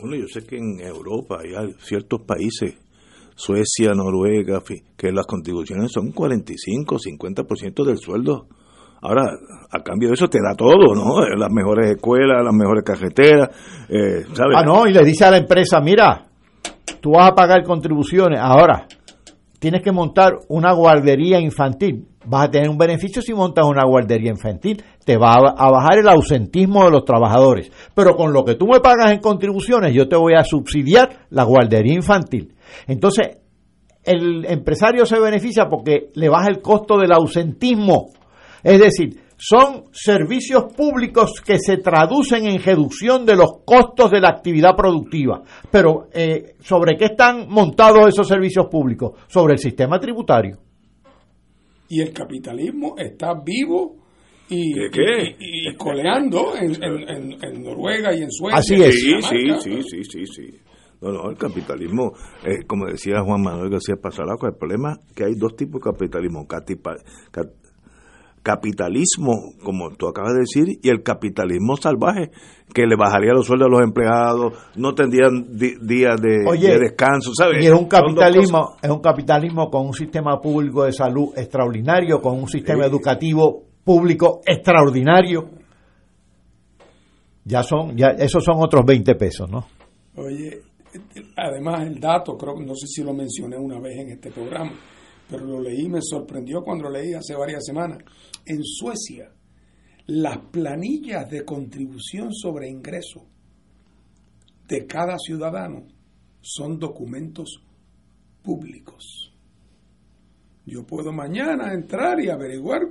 Bueno, yo sé que en Europa hay ciertos países, Suecia, Noruega, que las contribuciones son 45, 50% del sueldo. Ahora, a cambio de eso te da todo, ¿no? Las mejores escuelas, las mejores carreteras, eh, ¿sabes? Ah, no, y le dice a la empresa, mira, tú vas a pagar contribuciones, ahora tienes que montar una guardería infantil. Vas a tener un beneficio si montas una guardería infantil. Te va a bajar el ausentismo de los trabajadores. Pero con lo que tú me pagas en contribuciones, yo te voy a subsidiar la guardería infantil. Entonces, el empresario se beneficia porque le baja el costo del ausentismo. Es decir, son servicios públicos que se traducen en reducción de los costos de la actividad productiva. Pero, eh, ¿sobre qué están montados esos servicios públicos? Sobre el sistema tributario. Y el capitalismo está vivo y, ¿Qué, qué? y, y coleando en, en, en, en, Noruega y en Suecia. Así es. Sí, sí, sí, sí, sí, sí. No, no, el capitalismo, eh, como decía Juan Manuel García Pasaraco, el problema es que hay dos tipos de capitalismo, capitalismo, como tú acabas de decir, y el capitalismo salvaje, que le bajaría los sueldos a los empleados, no tendrían di- días de, Oye, de descanso, ¿sabes? Y es un capitalismo, es un capitalismo con un sistema público de salud extraordinario, con un sistema educativo público extraordinario. Ya son, ya esos son otros 20 pesos, ¿no? Oye, además el dato, creo que no sé si lo mencioné una vez en este programa, pero lo leí y me sorprendió cuando lo leí hace varias semanas. En Suecia, las planillas de contribución sobre ingreso de cada ciudadano son documentos públicos. Yo puedo mañana entrar y averiguar,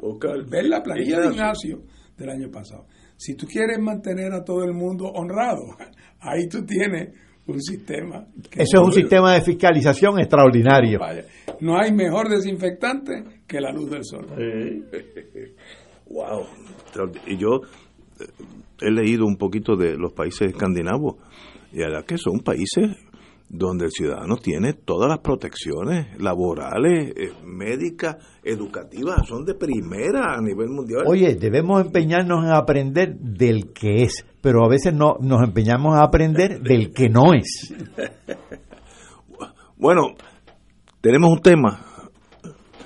ver la planilla de Ignacio del año pasado. Si tú quieres mantener a todo el mundo honrado, ahí tú tienes un sistema. Eso es un sistema de fiscalización extraordinario. Vaya, no hay mejor desinfectante que la luz del sol. Wow. Y yo eh, he leído un poquito de los países escandinavos y la verdad que son países donde el ciudadano tiene todas las protecciones laborales, eh, médicas, educativas, son de primera a nivel mundial. Oye, debemos empeñarnos en aprender del que es, pero a veces no nos empeñamos a aprender del que no es. Bueno, tenemos un tema.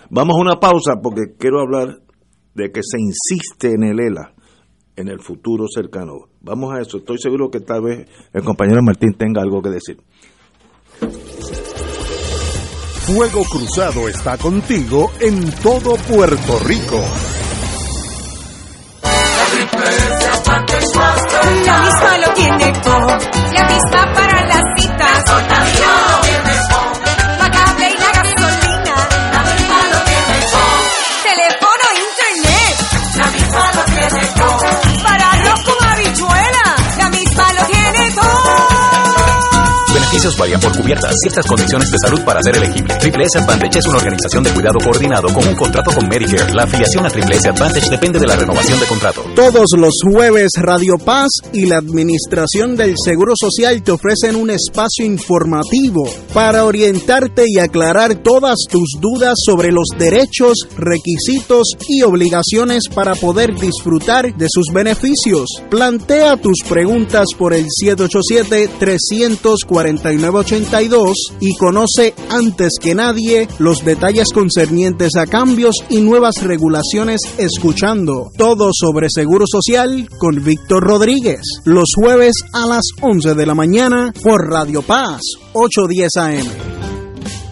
Vamos a una pausa porque quiero hablar de que se insiste en el ELA en el futuro cercano. Vamos a eso. Estoy seguro que tal vez el compañero Martín tenga algo que decir. Fuego Cruzado está contigo en todo Puerto Rico. La misma lo tiene todo. La misma para las citas. Beneficios varían por cubiertas. Ciertas condiciones de salud para ser elegible. Triple S Advantage es una organización de cuidado coordinado con un contrato con Medicare. La afiliación a Triple S Advantage depende de la renovación de contrato. Todos los jueves Radio Paz y la Administración del Seguro Social te ofrecen un espacio informativo para orientarte y aclarar todas tus dudas sobre los derechos, requisitos y obligaciones para poder disfrutar de sus beneficios. Plantea tus preguntas por el 787-349-82 y conoce antes que nadie los detalles concernientes a cambios y nuevas regulaciones escuchando todo sobre Seguro Social con Víctor Rodríguez los jueves a las 11 de la mañana por Radio Paz 810 AM.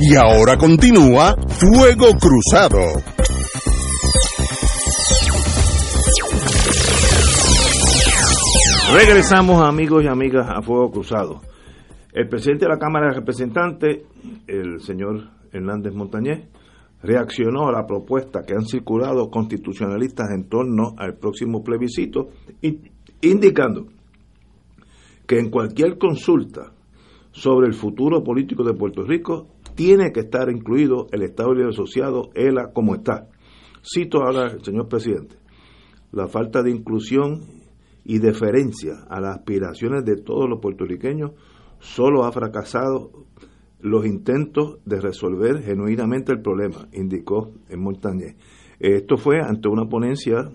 Y ahora continúa Fuego Cruzado. Regresamos, amigos y amigas, a Fuego Cruzado. El presidente de la Cámara de Representantes, el señor Hernández Montañez, reaccionó a la propuesta que han circulado constitucionalistas en torno al próximo plebiscito, in- indicando que en cualquier consulta sobre el futuro político de Puerto Rico, tiene que estar incluido el Estado Libre Asociado, ELA, como está. Cito ahora, señor presidente, la falta de inclusión y deferencia a las aspiraciones de todos los puertorriqueños solo ha fracasado los intentos de resolver genuinamente el problema, indicó en Montañez. Esto fue ante una ponencia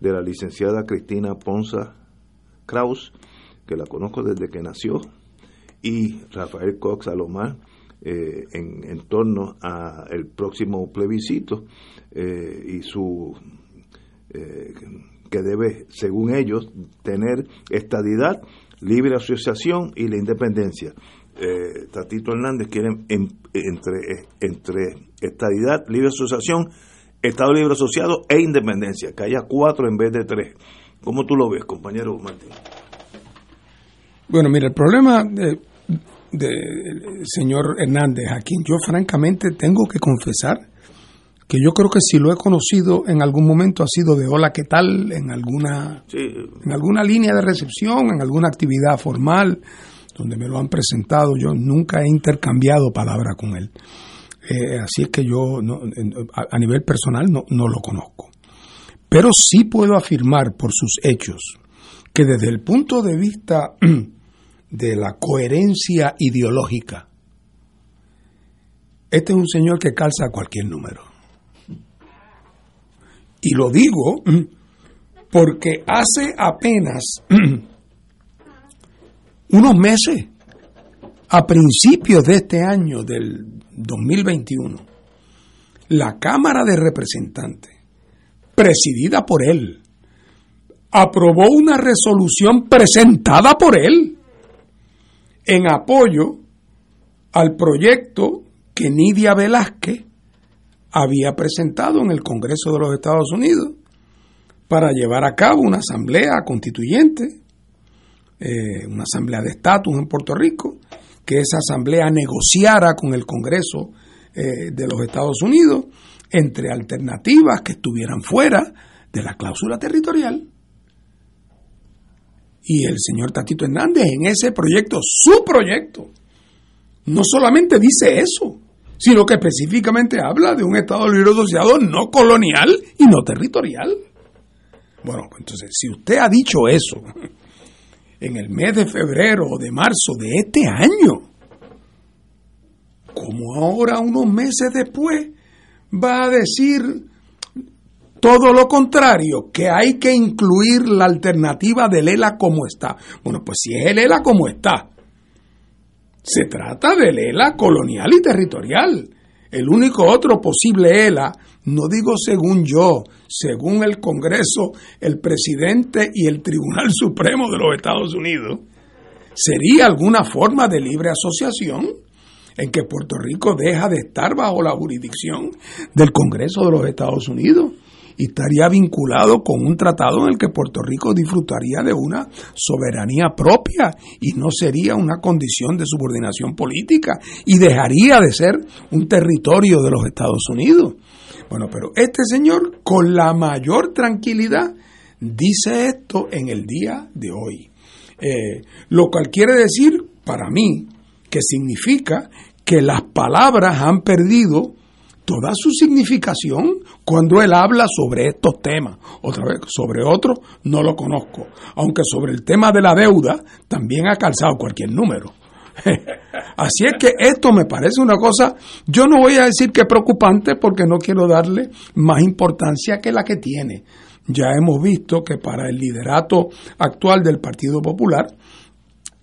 de la licenciada Cristina Ponza Kraus, que la conozco desde que nació, y Rafael Cox Alomar, eh, en, en, torno a el próximo plebiscito eh, y su eh, que debe, según ellos, tener estadidad, libre asociación y la independencia. Eh, Tatito Hernández quiere en, entre, entre estadidad, libre asociación, Estado libre asociado e independencia, que haya cuatro en vez de tres. ¿Cómo tú lo ves, compañero Martín? Bueno, mira, el problema del señor Hernández, a quien yo francamente tengo que confesar que yo creo que si lo he conocido en algún momento ha sido de hola, ¿qué tal? En alguna, sí. en alguna línea de recepción, en alguna actividad formal, donde me lo han presentado. Yo nunca he intercambiado palabras con él. Eh, así es que yo no, a, nivel personal no, no lo conozco. Pero sí puedo afirmar por sus hechos que desde el punto de vista de la coherencia ideológica, este es un señor que calza cualquier número. Y lo digo porque hace apenas unos meses, a principios de este año, del 2021, la Cámara de Representantes, presidida por él, aprobó una resolución presentada por él en apoyo al proyecto que Nidia Velázquez había presentado en el Congreso de los Estados Unidos para llevar a cabo una asamblea constituyente, eh, una asamblea de estatus en Puerto Rico, que esa asamblea negociara con el Congreso eh, de los Estados Unidos entre alternativas que estuvieran fuera de la cláusula territorial. Y el señor Tatito Hernández en ese proyecto, su proyecto, no solamente dice eso, sino que específicamente habla de un Estado libre asociado no colonial y no territorial. Bueno, entonces, si usted ha dicho eso en el mes de febrero o de marzo de este año, como ahora, unos meses después, va a decir todo lo contrario, que hay que incluir la alternativa del ELA como está. Bueno, pues si es el ELA como está, se trata del ELA colonial y territorial. El único otro posible ELA, no digo según yo, según el Congreso, el presidente y el Tribunal Supremo de los Estados Unidos, sería alguna forma de libre asociación en que Puerto Rico deja de estar bajo la jurisdicción del Congreso de los Estados Unidos estaría vinculado con un tratado en el que Puerto Rico disfrutaría de una soberanía propia y no sería una condición de subordinación política y dejaría de ser un territorio de los Estados Unidos. Bueno, pero este señor con la mayor tranquilidad dice esto en el día de hoy. Eh, lo cual quiere decir, para mí, que significa que las palabras han perdido toda su significación cuando él habla sobre estos temas. Otra vez, sobre otros no lo conozco, aunque sobre el tema de la deuda también ha calzado cualquier número. Así es que esto me parece una cosa, yo no voy a decir que preocupante porque no quiero darle más importancia que la que tiene. Ya hemos visto que para el liderato actual del Partido Popular,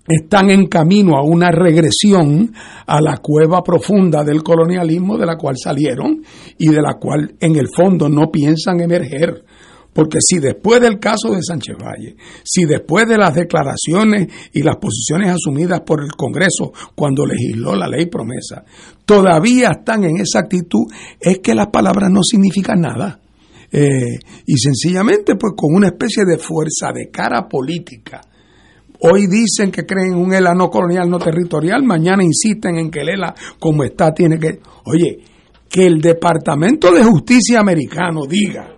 están en camino a una regresión a la cueva profunda del colonialismo de la cual salieron y de la cual en el fondo no piensan emerger. Porque si después del caso de Sánchez Valle, si después de las declaraciones y las posiciones asumidas por el Congreso cuando legisló la ley promesa, todavía están en esa actitud, es que las palabras no significan nada. Eh, y sencillamente, pues con una especie de fuerza de cara política, Hoy dicen que creen en un ELA no colonial, no territorial, mañana insisten en que el ELA como está tiene que... Oye, que el Departamento de Justicia americano diga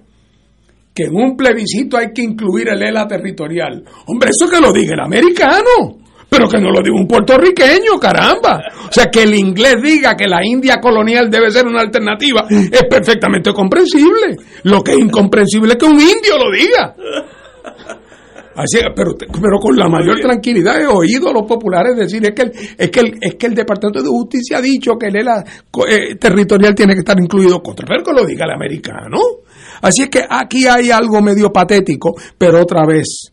que en un plebiscito hay que incluir el ELA territorial. Hombre, eso que lo diga el americano. pero que no lo diga un puertorriqueño, caramba. O sea, que el inglés diga que la India colonial debe ser una alternativa es perfectamente comprensible. Lo que es incomprensible es que un indio lo diga. Así, pero, pero con la mayor tranquilidad he oído a los populares decir es que el, es que el, es que el Departamento de Justicia ha dicho que el ELA eh, territorial tiene que estar incluido contra, pero que lo diga el americano. Así es que aquí hay algo medio patético, pero otra vez,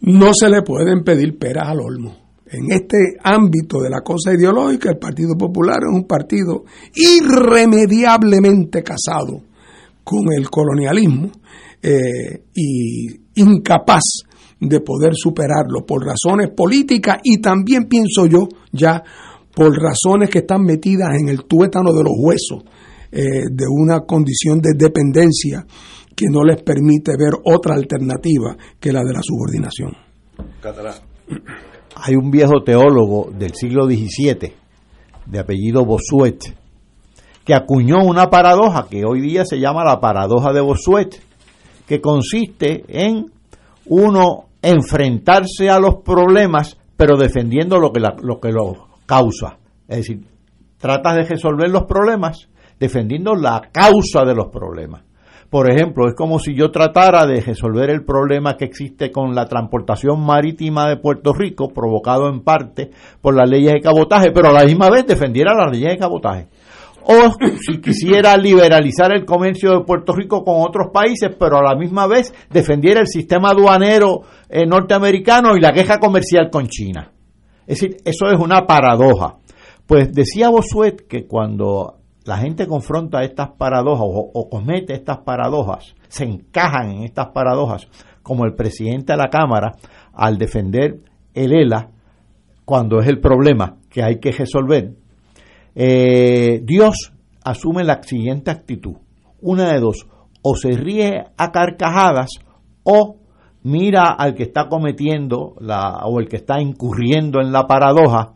no se le pueden pedir peras al olmo. En este ámbito de la cosa ideológica, el Partido Popular es un partido irremediablemente casado con el colonialismo eh, y incapaz de poder superarlo por razones políticas y también pienso yo ya por razones que están metidas en el tuétano de los huesos eh, de una condición de dependencia que no les permite ver otra alternativa que la de la subordinación. Hay un viejo teólogo del siglo XVII, de apellido Bossuet, que acuñó una paradoja que hoy día se llama la paradoja de Bossuet, que consiste en uno enfrentarse a los problemas, pero defendiendo lo que, la, lo que los causa. Es decir, tratas de resolver los problemas defendiendo la causa de los problemas. Por ejemplo, es como si yo tratara de resolver el problema que existe con la transportación marítima de Puerto Rico, provocado en parte por las leyes de cabotaje, pero a la misma vez defendiera las leyes de cabotaje. O si quisiera liberalizar el comercio de Puerto Rico con otros países, pero a la misma vez defendiera el sistema aduanero eh, norteamericano y la queja comercial con China. Es decir, eso es una paradoja. Pues decía Bosuet que cuando la gente confronta estas paradojas o, o, comete estas paradojas, se encajan en estas paradojas, como el presidente de la Cámara al defender el ELA, cuando es el problema que hay que resolver, eh, Dios asume la siguiente actitud, una de dos, o se ríe a carcajadas o mira al que está cometiendo la, o el que está incurriendo en la paradoja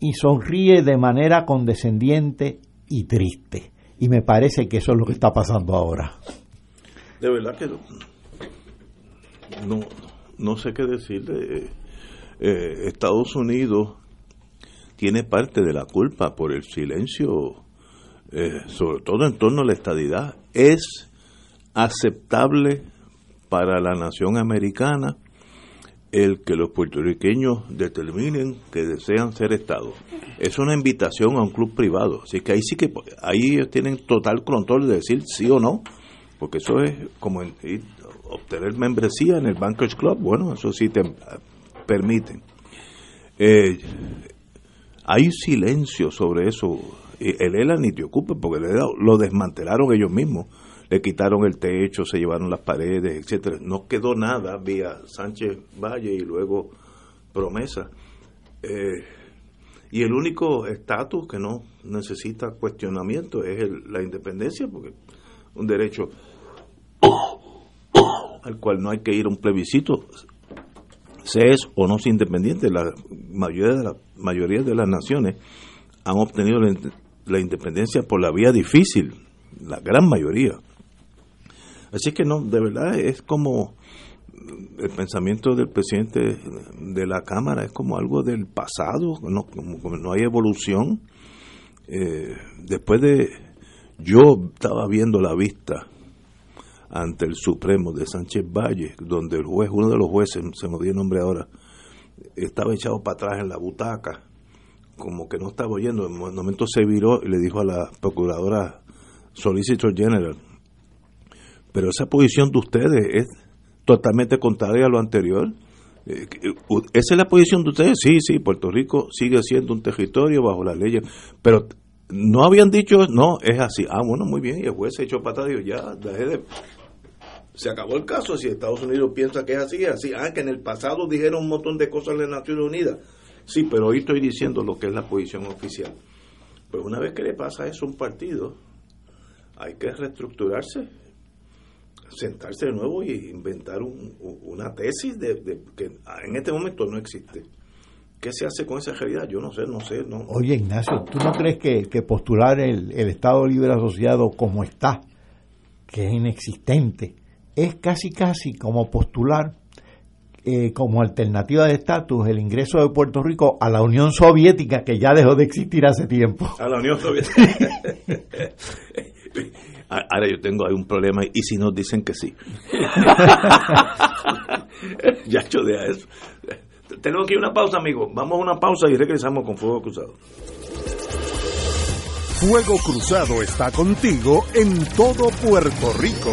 y sonríe de manera condescendiente y triste. Y me parece que eso es lo que está pasando ahora. De verdad que no, no, sé qué decir de eh, Estados Unidos tiene parte de la culpa por el silencio, eh, sobre todo en torno a la estadidad. Es aceptable para la nación americana el que los puertorriqueños determinen que desean ser Estado. Es una invitación a un club privado, así que ahí sí que ahí tienen total control de decir sí o no, porque eso es como obtener membresía en el Bankers Club, bueno, eso sí te permiten. Eh, hay silencio sobre eso. El ELA ni te ocupe, porque lo desmantelaron ellos mismos. Le quitaron el techo, se llevaron las paredes, etcétera. No quedó nada vía Sánchez Valle y luego promesa. Eh, y el único estatus que no necesita cuestionamiento es el, la independencia, porque un derecho al cual no hay que ir a un plebiscito, se es o no es independiente. La mayoría de, las naciones han obtenido la, independencia por la vía difícil, la gran mayoría. Así que no, de verdad es como el pensamiento del presidente de la Cámara es como algo del pasado, no, no hay evolución. Eh, después de, yo estaba viendo la vista ante el Supremo de Sánchez Valle, donde el juez, uno de los jueces, se me dio el nombre ahora, estaba echado para atrás en la butaca, como que no estaba oyendo. En un momento se viró y le dijo a la procuradora Solicitor General, pero esa posición de ustedes es totalmente contraria a lo anterior. ¿Esa es la posición de ustedes? Sí, sí, Puerto Rico sigue siendo un territorio bajo las leyes, pero no habían dicho, no, es así. Ah, bueno, muy bien, y el juez se echó atrás y ya, dejé de, se acabó el caso. Si Estados Unidos piensa que es así, es así. Ah, que en el pasado dijeron un montón de cosas en las Naciones Unidas. Sí, pero hoy estoy diciendo lo que es la posición oficial. Pues una vez que le pasa eso un partido, hay que reestructurarse, sentarse de nuevo y inventar un, una tesis de, de, que en este momento no existe. ¿Qué se hace con esa realidad? Yo no sé, no sé. No. Oye, Ignacio, ¿tú no crees que, que postular el, el Estado Libre Asociado como está, que es inexistente, es casi casi como postular eh, como alternativa de estatus el ingreso de Puerto Rico a la Unión Soviética, que ya dejó de existir hace tiempo. A la Unión Soviética. Ahora yo tengo ahí un problema y si nos dicen que sí. ya de eso. Tenemos que ir a una pausa, amigo. Vamos a una pausa y regresamos con Fuego Cruzado. Fuego Cruzado está contigo en todo Puerto Rico.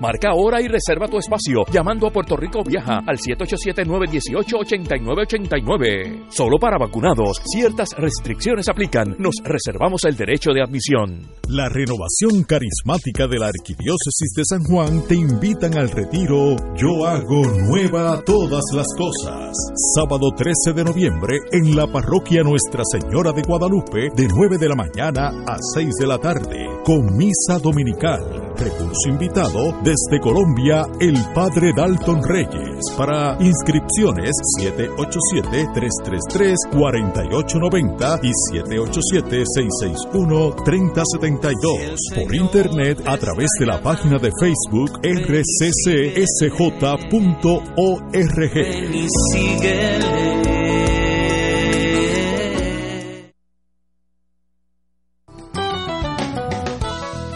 Marca ahora y reserva tu espacio llamando a Puerto Rico Viaja al 787-918-8989. Solo para vacunados. Ciertas restricciones aplican. Nos reservamos el derecho de admisión. La renovación carismática de la Arquidiócesis de San Juan te invitan al retiro Yo hago nueva todas las cosas. Sábado 13 de noviembre en la parroquia Nuestra Señora de Guadalupe de 9 de la mañana a 6 de la tarde con misa dominical. Recurso invitado desde Colombia, el padre Dalton Reyes. Para inscripciones 787-333-4890 y 787-661-3072. Por internet a través de la página de Facebook rccsj.org.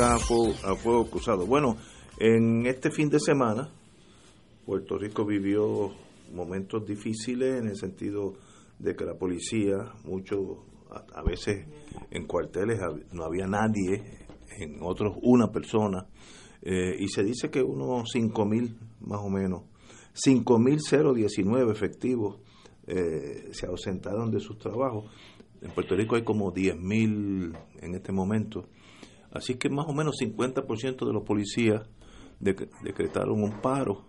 A fuego, cruzado. Bueno, en este fin de semana, Puerto Rico vivió momentos difíciles en el sentido de que la policía, mucho, a, veces en cuarteles no había nadie, en otros una persona, eh, y se dice que unos 5 mil más o menos, 5.019 efectivos eh, se ausentaron de sus trabajos. En Puerto Rico hay como 10.000 en este momento. Así que más o menos 50% de los policías decretaron un paro.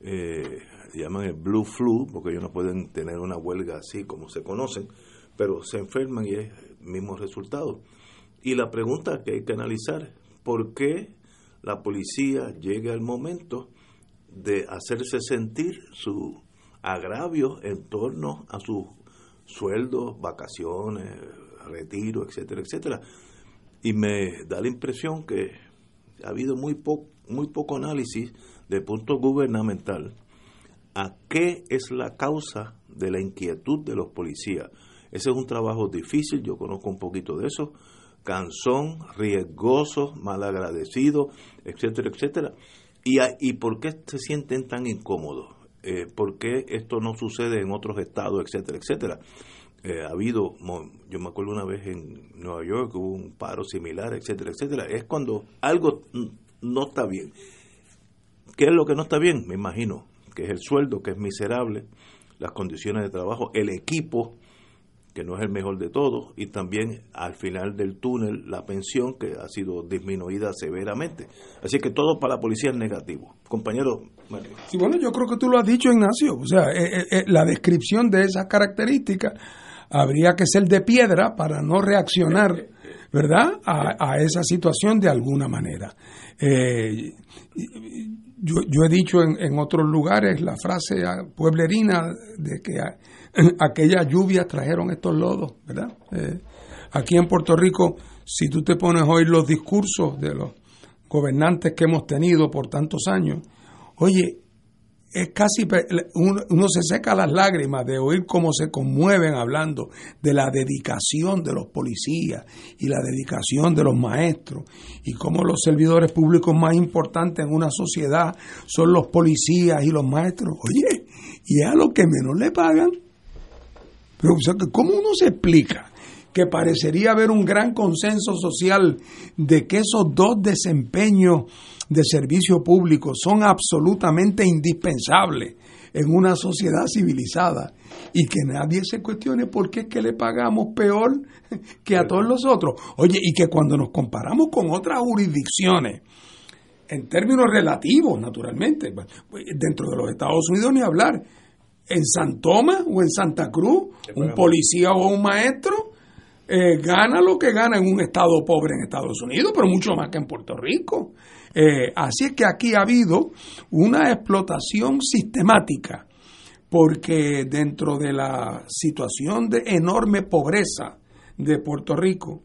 Eh, llaman el blue flu, porque ellos no pueden tener una huelga así como se conocen, pero se enferman y es el mismo resultado. Y la pregunta que hay que analizar, ¿por qué la policía llega al momento de hacerse sentir su agravio en torno a sus sueldos, vacaciones, retiro, etcétera, etcétera? Y me da la impresión que ha habido muy, muy poco análisis de punto gubernamental a qué es la causa de la inquietud de los policías. Ese es un trabajo difícil, yo conozco un poquito de eso, cansón, riesgoso, malagradecido, etcétera, etcétera. ¿Y, y por qué se sienten tan incómodos? Eh, ¿Por qué esto no sucede en otros estados, etcétera, etcétera? Eh, ha habido, yo me acuerdo una vez en Nueva York hubo un paro similar, etcétera, etcétera. Es cuando algo no está bien. ¿Qué es lo que no está bien? Me imagino que es el sueldo, que es miserable, las condiciones de trabajo, el equipo, que no es el mejor de todos, y también al final del túnel la pensión, que ha sido disminuida severamente. Así que todo para la policía es negativo. Compañero. Sí, bueno, yo creo que tú lo has dicho, Ignacio. O sea, eh, eh, eh, la descripción de esas características habría que ser de piedra para no reaccionar, ¿verdad?, a, esa situación de alguna manera. Eh, yo, he dicho en, en otros lugares la frase pueblerina de que aquellas lluvias trajeron estos lodos, ¿verdad? Eh, aquí en Puerto Rico, si tú te pones oír los discursos de los gobernantes que hemos tenido por tantos años, oye, es casi, uno, se seca las lágrimas de oír cómo se conmueven hablando de la dedicación de los policías y la dedicación de los maestros y cómo los servidores públicos más importantes en una sociedad son los policías y los maestros. Oye, y es a los que menos le pagan. Pero, o ¿cómo uno se explica que parecería haber un gran consenso social de que esos dos desempeños de servicio público son absolutamente indispensables en una sociedad civilizada y que nadie se cuestione por qué es que le pagamos peor que a todos los otros? Oye, y que cuando nos comparamos con otras jurisdicciones, en términos relativos, naturalmente, dentro de los Estados Unidos ni hablar, en San Tomás o en Santa Cruz, un policía o un maestro eh, gana lo que gana en un estado pobre en Estados Unidos, pero mucho más que en Puerto Rico. Eh, así es que aquí ha habido una explotación sistemática, porque dentro de la situación de enorme pobreza de Puerto Rico,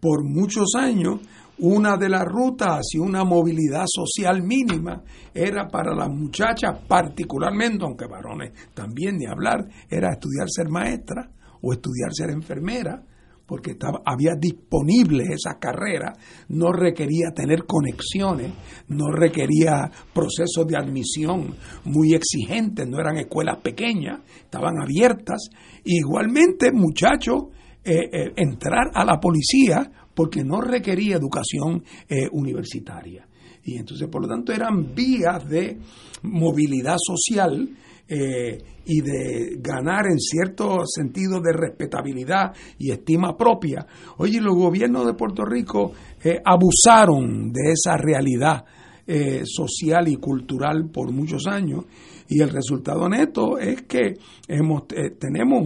por muchos años, una de las rutas hacia una movilidad social mínima era para las muchachas, particularmente, aunque varones también ni hablar, era estudiar ser maestra o estudiar ser enfermera, porque estaba, había disponible esa carrera, no requería tener conexiones, no requería procesos de admisión muy exigentes, no eran escuelas pequeñas, estaban abiertas. Igualmente, muchachos, eh, eh, entrar a la policía porque no requería educación eh, universitaria. Y entonces, por lo tanto, eran vías de movilidad social eh, y de ganar en cierto sentido de respetabilidad y estima propia. Oye, los gobiernos de Puerto Rico eh, abusaron de esa realidad eh, social y cultural por muchos años y el resultado neto es que hemos, tenemos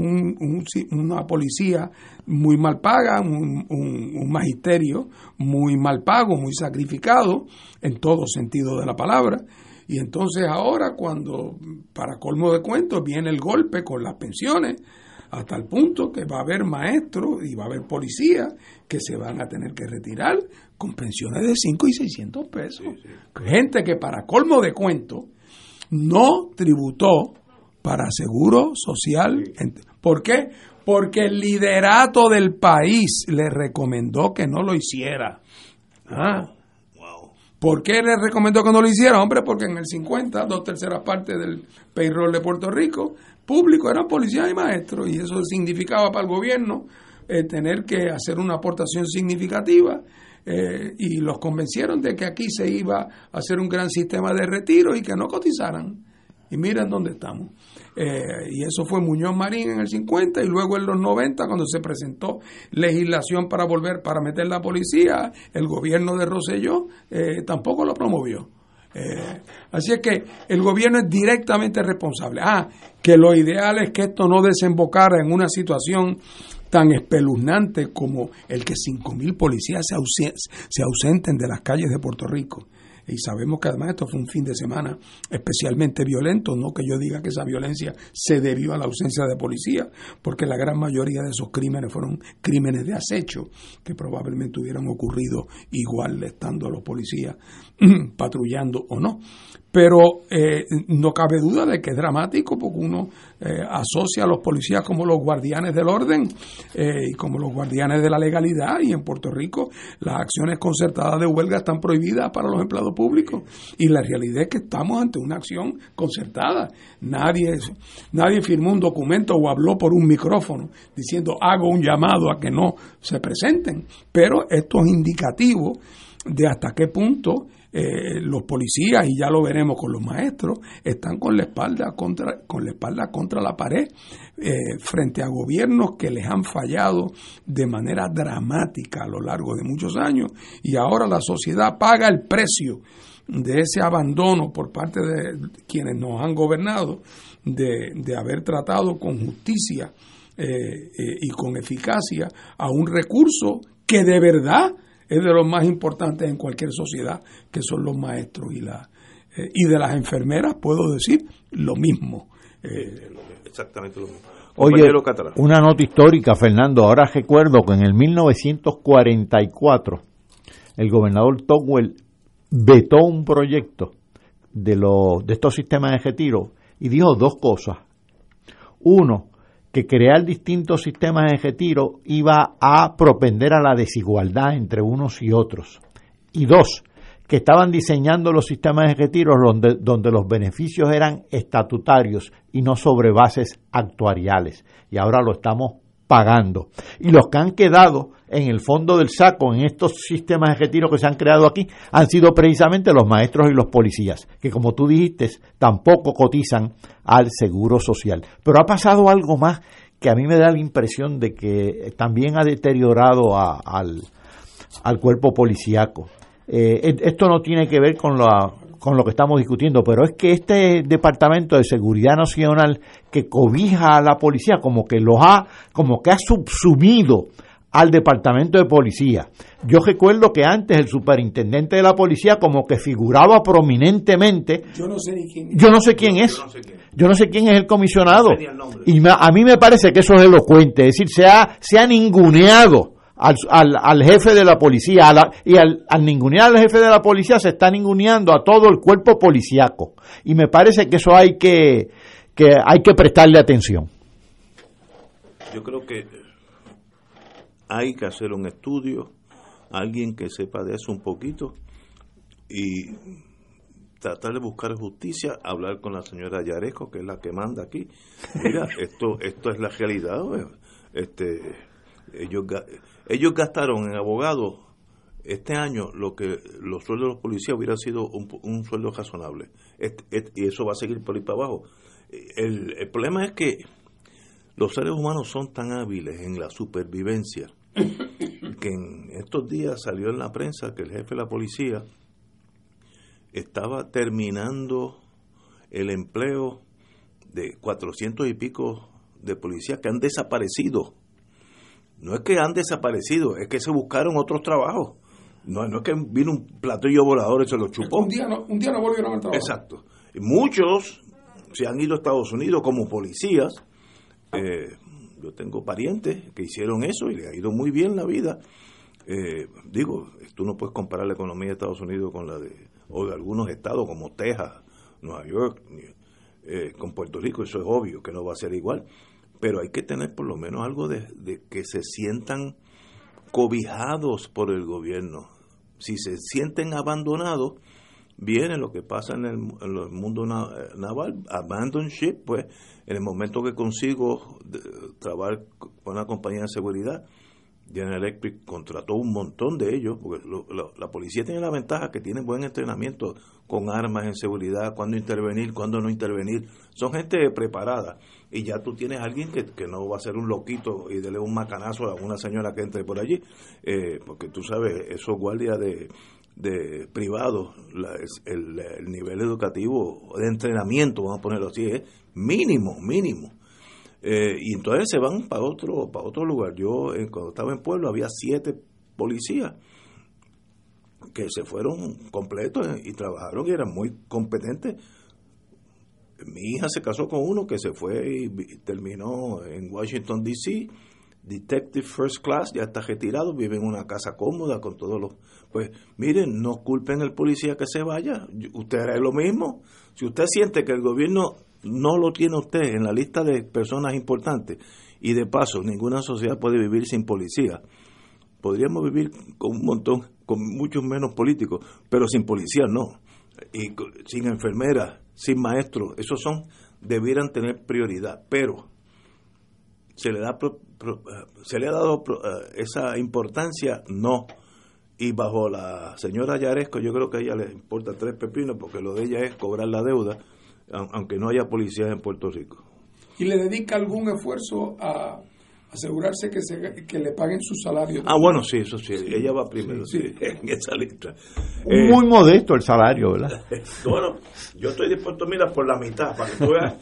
una policía muy mal paga, un- un magisterio muy mal pago, muy sacrificado en todo sentido de la palabra. Y entonces ahora cuando, para colmo de cuentos, viene el golpe con las pensiones, hasta el punto que va a haber maestros y va a haber policías que se van a tener que retirar con pensiones de 5 y 600 pesos. Gente que para colmo de cuentos no tributó para seguro social. ¿Por qué? Porque el liderato del país le recomendó que no lo hiciera. Ah. ¿Por qué le recomendó que no lo hiciera? Hombre, porque en el 50, dos terceras partes del payroll de Puerto Rico, público eran policías y maestros, y eso significaba para el gobierno eh, tener que hacer una aportación significativa, eh, y los convencieron de que aquí se iba a hacer un gran sistema de retiro y que no cotizaran. Y miren dónde estamos. Eh, y eso fue Muñoz Marín en el 50 y luego en los 90 cuando se presentó legislación para volver, para meter la policía, el gobierno de Rosselló eh, tampoco lo promovió. Eh, así es que el gobierno es directamente responsable. Ah, que lo ideal es que esto no desembocara en una situación tan espeluznante como el que 5.000 policías se, se ausenten de las calles de Puerto Rico. Y sabemos que además esto fue un fin de semana especialmente violento, no que yo diga que esa violencia se debió a la ausencia de policía, porque la gran mayoría de esos crímenes fueron crímenes de acecho, que probablemente hubieran ocurrido igual estando los policías patrullando o no. pero eh, no cabe duda de que es dramático porque uno eh, asocia a los policías como los guardianes del orden eh, y como los guardianes de la legalidad y en Puerto Rico las acciones concertadas de huelga están prohibidas para los empleados públicos y la realidad es que estamos ante una acción concertada. Nadie, nadie firmó un documento o habló por un micrófono diciendo hago un llamado a que no se presenten, pero esto es indicativo de hasta qué punto eh, los policías, y ya lo veremos con los maestros, están con la espalda contra, con la, espalda contra la pared eh, frente a gobiernos que les han fallado de manera dramática a lo largo de muchos años y ahora la sociedad paga el precio de ese abandono por parte de quienes nos han gobernado de, de haber tratado con justicia eh, y con eficacia a un recurso que de verdad es de los más importantes en cualquier sociedad, que son los maestros y la eh, y de las enfermeras puedo decir lo mismo. Eh, Exactamente lo mismo. Oye, una nota histórica, Fernando. Ahora recuerdo que en el 1944 el gobernador Togwell vetó un proyecto de, los, de estos sistemas de retiro y dijo dos cosas. Uno, que crear distintos sistemas de retiro iba a propender a la desigualdad entre unos y otros. Y dos, que estaban diseñando los sistemas de retiro donde, donde los beneficios eran estatutarios y no sobre bases actuariales. Y ahora lo estamos pagando. Y los que han quedado en el fondo del saco en estos sistemas de que se han creado aquí han sido precisamente los maestros y los policías, que como tú dijiste, tampoco cotizan al seguro social. Pero ha pasado algo más que a mí me da la impresión de que también ha deteriorado al, al cuerpo policíaco. Eh, esto no tiene que ver con la con lo que estamos discutiendo, pero es que este Departamento de Seguridad Nacional que cobija a la policía como que los ha, como que ha subsumido al Departamento de Policía. Yo recuerdo que antes el superintendente de la policía como que figuraba prominentemente. Yo no sé quién es. Yo no sé quién es. Yo no sé quién es el comisionado. Y a mí me parece que eso es elocuente. Es decir, se ha, se ha ninguneado al, al, jefe de la policía y al, al ningunear al jefe de la policía se está ninguneando a todo el cuerpo policíaco y me parece que eso hay que, que hay que prestarle atención yo creo que hay que hacer un estudio alguien que sepa de eso un poquito y tratar de buscar justicia, hablar con la señora Yareco, que es la que manda aquí. Mira, esto esto es la realidad. Este, ellos ellos gastaron en abogados este año lo que los sueldos de los policías hubieran sido un, sueldo razonable. y eso va a seguir por ahí para abajo. El, el, problema es que los seres humanos son tan hábiles en la supervivencia que en estos días salió en la prensa que el jefe de la policía estaba terminando el empleo de cuatrocientos y pico de policías que han desaparecido no es que han desaparecido, es que se buscaron otros trabajos. No, no es que vino un platillo volador y se lo chupó. Un día no, un día no volvieron al trabajo. Exacto. Muchos se han ido a Estados Unidos como policías. Eh, yo tengo parientes que hicieron eso y le ha ido muy bien la vida. Eh, digo, tú no puedes comparar la economía de Estados Unidos con la de, o de algunos estados como Texas, Nueva York, eh, con Puerto Rico, eso es obvio que no va a ser igual pero hay que tener por lo menos algo de, que se sientan cobijados por el gobierno. Si se sienten abandonados, viene lo que pasa en el, mundo naval, abandon ship, pues en el momento que consigo trabajar con una compañía de seguridad, General Electric contrató un montón de ellos, porque la policía tiene la ventaja que tiene buen entrenamiento con armas en seguridad, cuándo intervenir, cuándo no intervenir. Son gente preparada y ya tú tienes a alguien que, que no va a ser un loquito y dele un macanazo a una señora que entre por allí, eh, porque tú sabes, esos guardias de, de privados, el, el, nivel educativo de entrenamiento, vamos a ponerlo así, es mínimo, mínimo. Eh, y entonces se van para otro, para otro lugar. Yo, eh, cuando estaba en Pueblo, había siete policías que se fueron completos y trabajaron y eran muy competentes mi hija se casó con uno que se fue y terminó en Washington, D.C., Detective First Class, ya está retirado, vive en una casa cómoda con todos los... Pues miren, no culpen al policía que se vaya, usted hará lo mismo. Si usted siente que el gobierno no lo tiene usted en la lista de personas importantes, y de paso, ninguna sociedad puede vivir sin policía, podríamos vivir con un montón, con muchos menos políticos, pero sin policía no, y sin enfermeras, sin maestros, esos son, debieran tener prioridad, pero se le da pro- eh, se le ha dado pro- eh, esa importancia no. Y bajo la señora Yaresco yo creo que a ella le importa tres pepinos porque lo de ella es cobrar la deuda aunque no haya policías en Puerto Rico. Y le dedica algún esfuerzo a asegurarse que, se, que le paguen su salario. ah bueno sí eso sí ella va primero sí, en esa lista Eh, Muy modesto el salario, ¿verdad? bueno yo estoy dispuesto mira por la mitad para que tú veas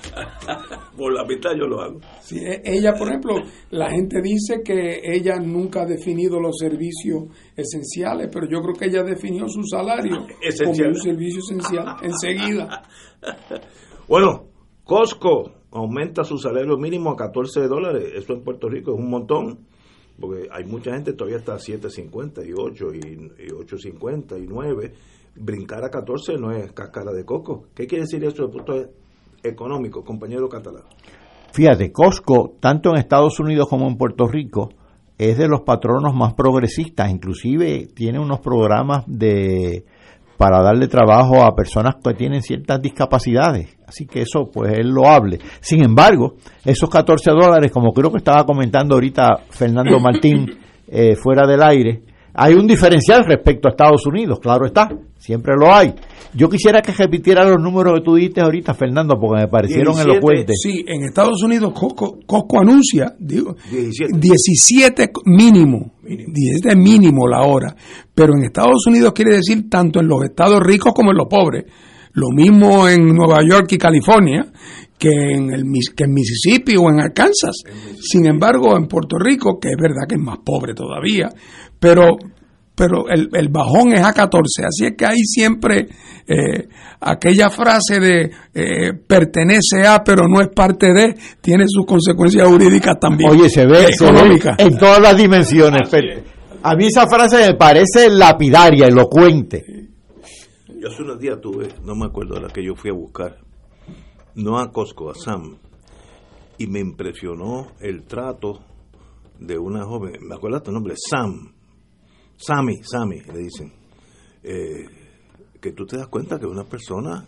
por la mitad yo lo hago Sí, e- ella, por ejemplo, la gente dice que ella nunca ha definido los servicios esenciales, pero yo creo que ella definió su salario Esencial. como un servicio esencial enseguida. Bueno, Costco aumenta su salario mínimo a 14 dólares. Eso en Puerto Rico es un montón. Porque hay mucha gente todavía está a 7.50 y 8 y, y 8.50 y 9. Brincar a 14 no es cáscara de coco. ¿Qué quiere decir eso desde punto económico, compañero catalán? Fíjate, Costco, tanto en Estados Unidos como en Puerto Rico, es de los patronos más progresistas, inclusive tiene unos programas de para darle trabajo a personas que tienen ciertas discapacidades. Así que eso, pues, es loable. Sin embargo, esos 14 dólares, como creo que estaba comentando ahorita Fernando Martín eh, fuera del aire, hay un diferencial respecto a Estados Unidos, claro está, siempre lo hay. Yo quisiera que repitiera los números que tú diste ahorita, Fernando, porque me parecieron 17, elocuentes. Sí, en Estados Unidos Costco, Costco anuncia digo, 17. 17 mínimo, 17 mínimo la hora, pero en Estados Unidos quiere decir tanto en los estados ricos como en los pobres. Lo mismo en Nueva York y California que en, el, Mis- que en Mississippi o en Arkansas. Sin embargo, en Puerto Rico, que es verdad que es más pobre todavía, pero pero el, el bajón es a 14, así es que hay siempre eh, aquella frase de eh, pertenece a pero no es parte de, tiene sus consecuencias jurídicas también. Oye, se ve, económicas. en todas las dimensiones. A mí esa frase me parece lapidaria, elocuente. Yo hace unos días tuve, no me acuerdo de la que yo fui a buscar, no a Costco, a Sam, y me impresionó el trato de una joven, me acuerdo tu nombre, Sam, Sammy, Sammy, le dicen, eh, que tú te das cuenta que una persona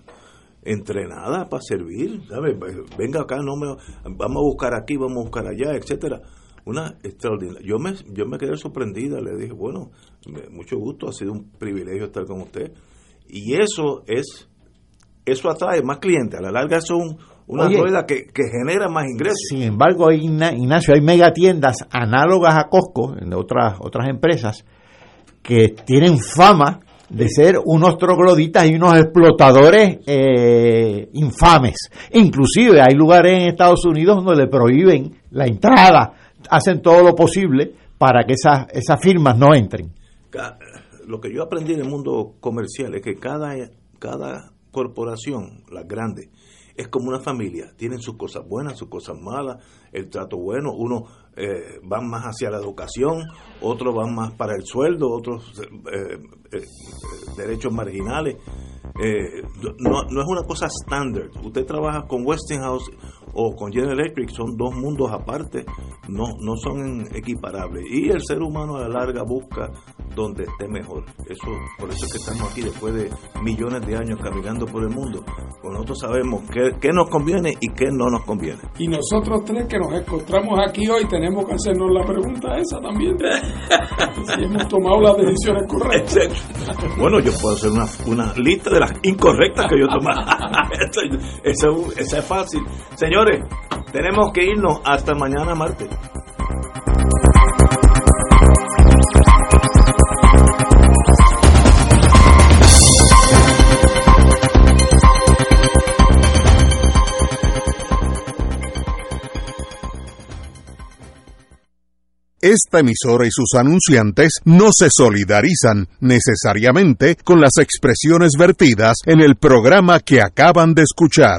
entrenada para servir, ¿sabes? Venga acá, no me, vamos a buscar aquí, vamos a buscar allá, etcétera. Una extraordinaria. Yo me, yo me quedé sorprendida, le dije, bueno, me- mucho gusto, ha sido un privilegio estar con usted. Y eso es, eso atrae más clientes, a la larga eso es un- una Oye. rueda que, que genera más ingresos. Sin embargo, hay, Igna- Ignacio, hay megatiendas análogas a Costco, en otras, otras empresas, que tienen fama de ser unos trogloditas y unos explotadores eh, infames. Inclusive hay lugares en Estados Unidos donde le prohíben la entrada, hacen todo lo posible para que esas, esas firmas no entren. Lo que yo aprendí en el mundo comercial es que cada, cada corporación, las grandes, es como una familia. Tienen sus cosas buenas, sus cosas malas, el trato bueno. Uno eh, van más hacia la educación, otros van más para el sueldo, otros eh, eh, eh, derechos marginales. No es una cosa estándar. Usted trabaja con Westinghouse o con General Electric, son dos mundos aparte, no, no son equiparables. Y el ser humano a la larga busca donde esté mejor. Eso, por eso es que estamos aquí después de millones de años caminando por el mundo. Pues nosotros sabemos qué, qué nos conviene y qué no nos conviene. Y nosotros tres que nos encontramos aquí hoy tenemos que hacernos la pregunta esa también. si hemos tomado las decisiones correctas. Bueno, yo puedo hacer una, una lista de las incorrectas que yo tomé. Eso- eso- Esa es fácil. Tenemos que irnos hasta mañana martes. Esta emisora y sus anunciantes no se solidarizan necesariamente con las expresiones vertidas en el programa que acaban de escuchar.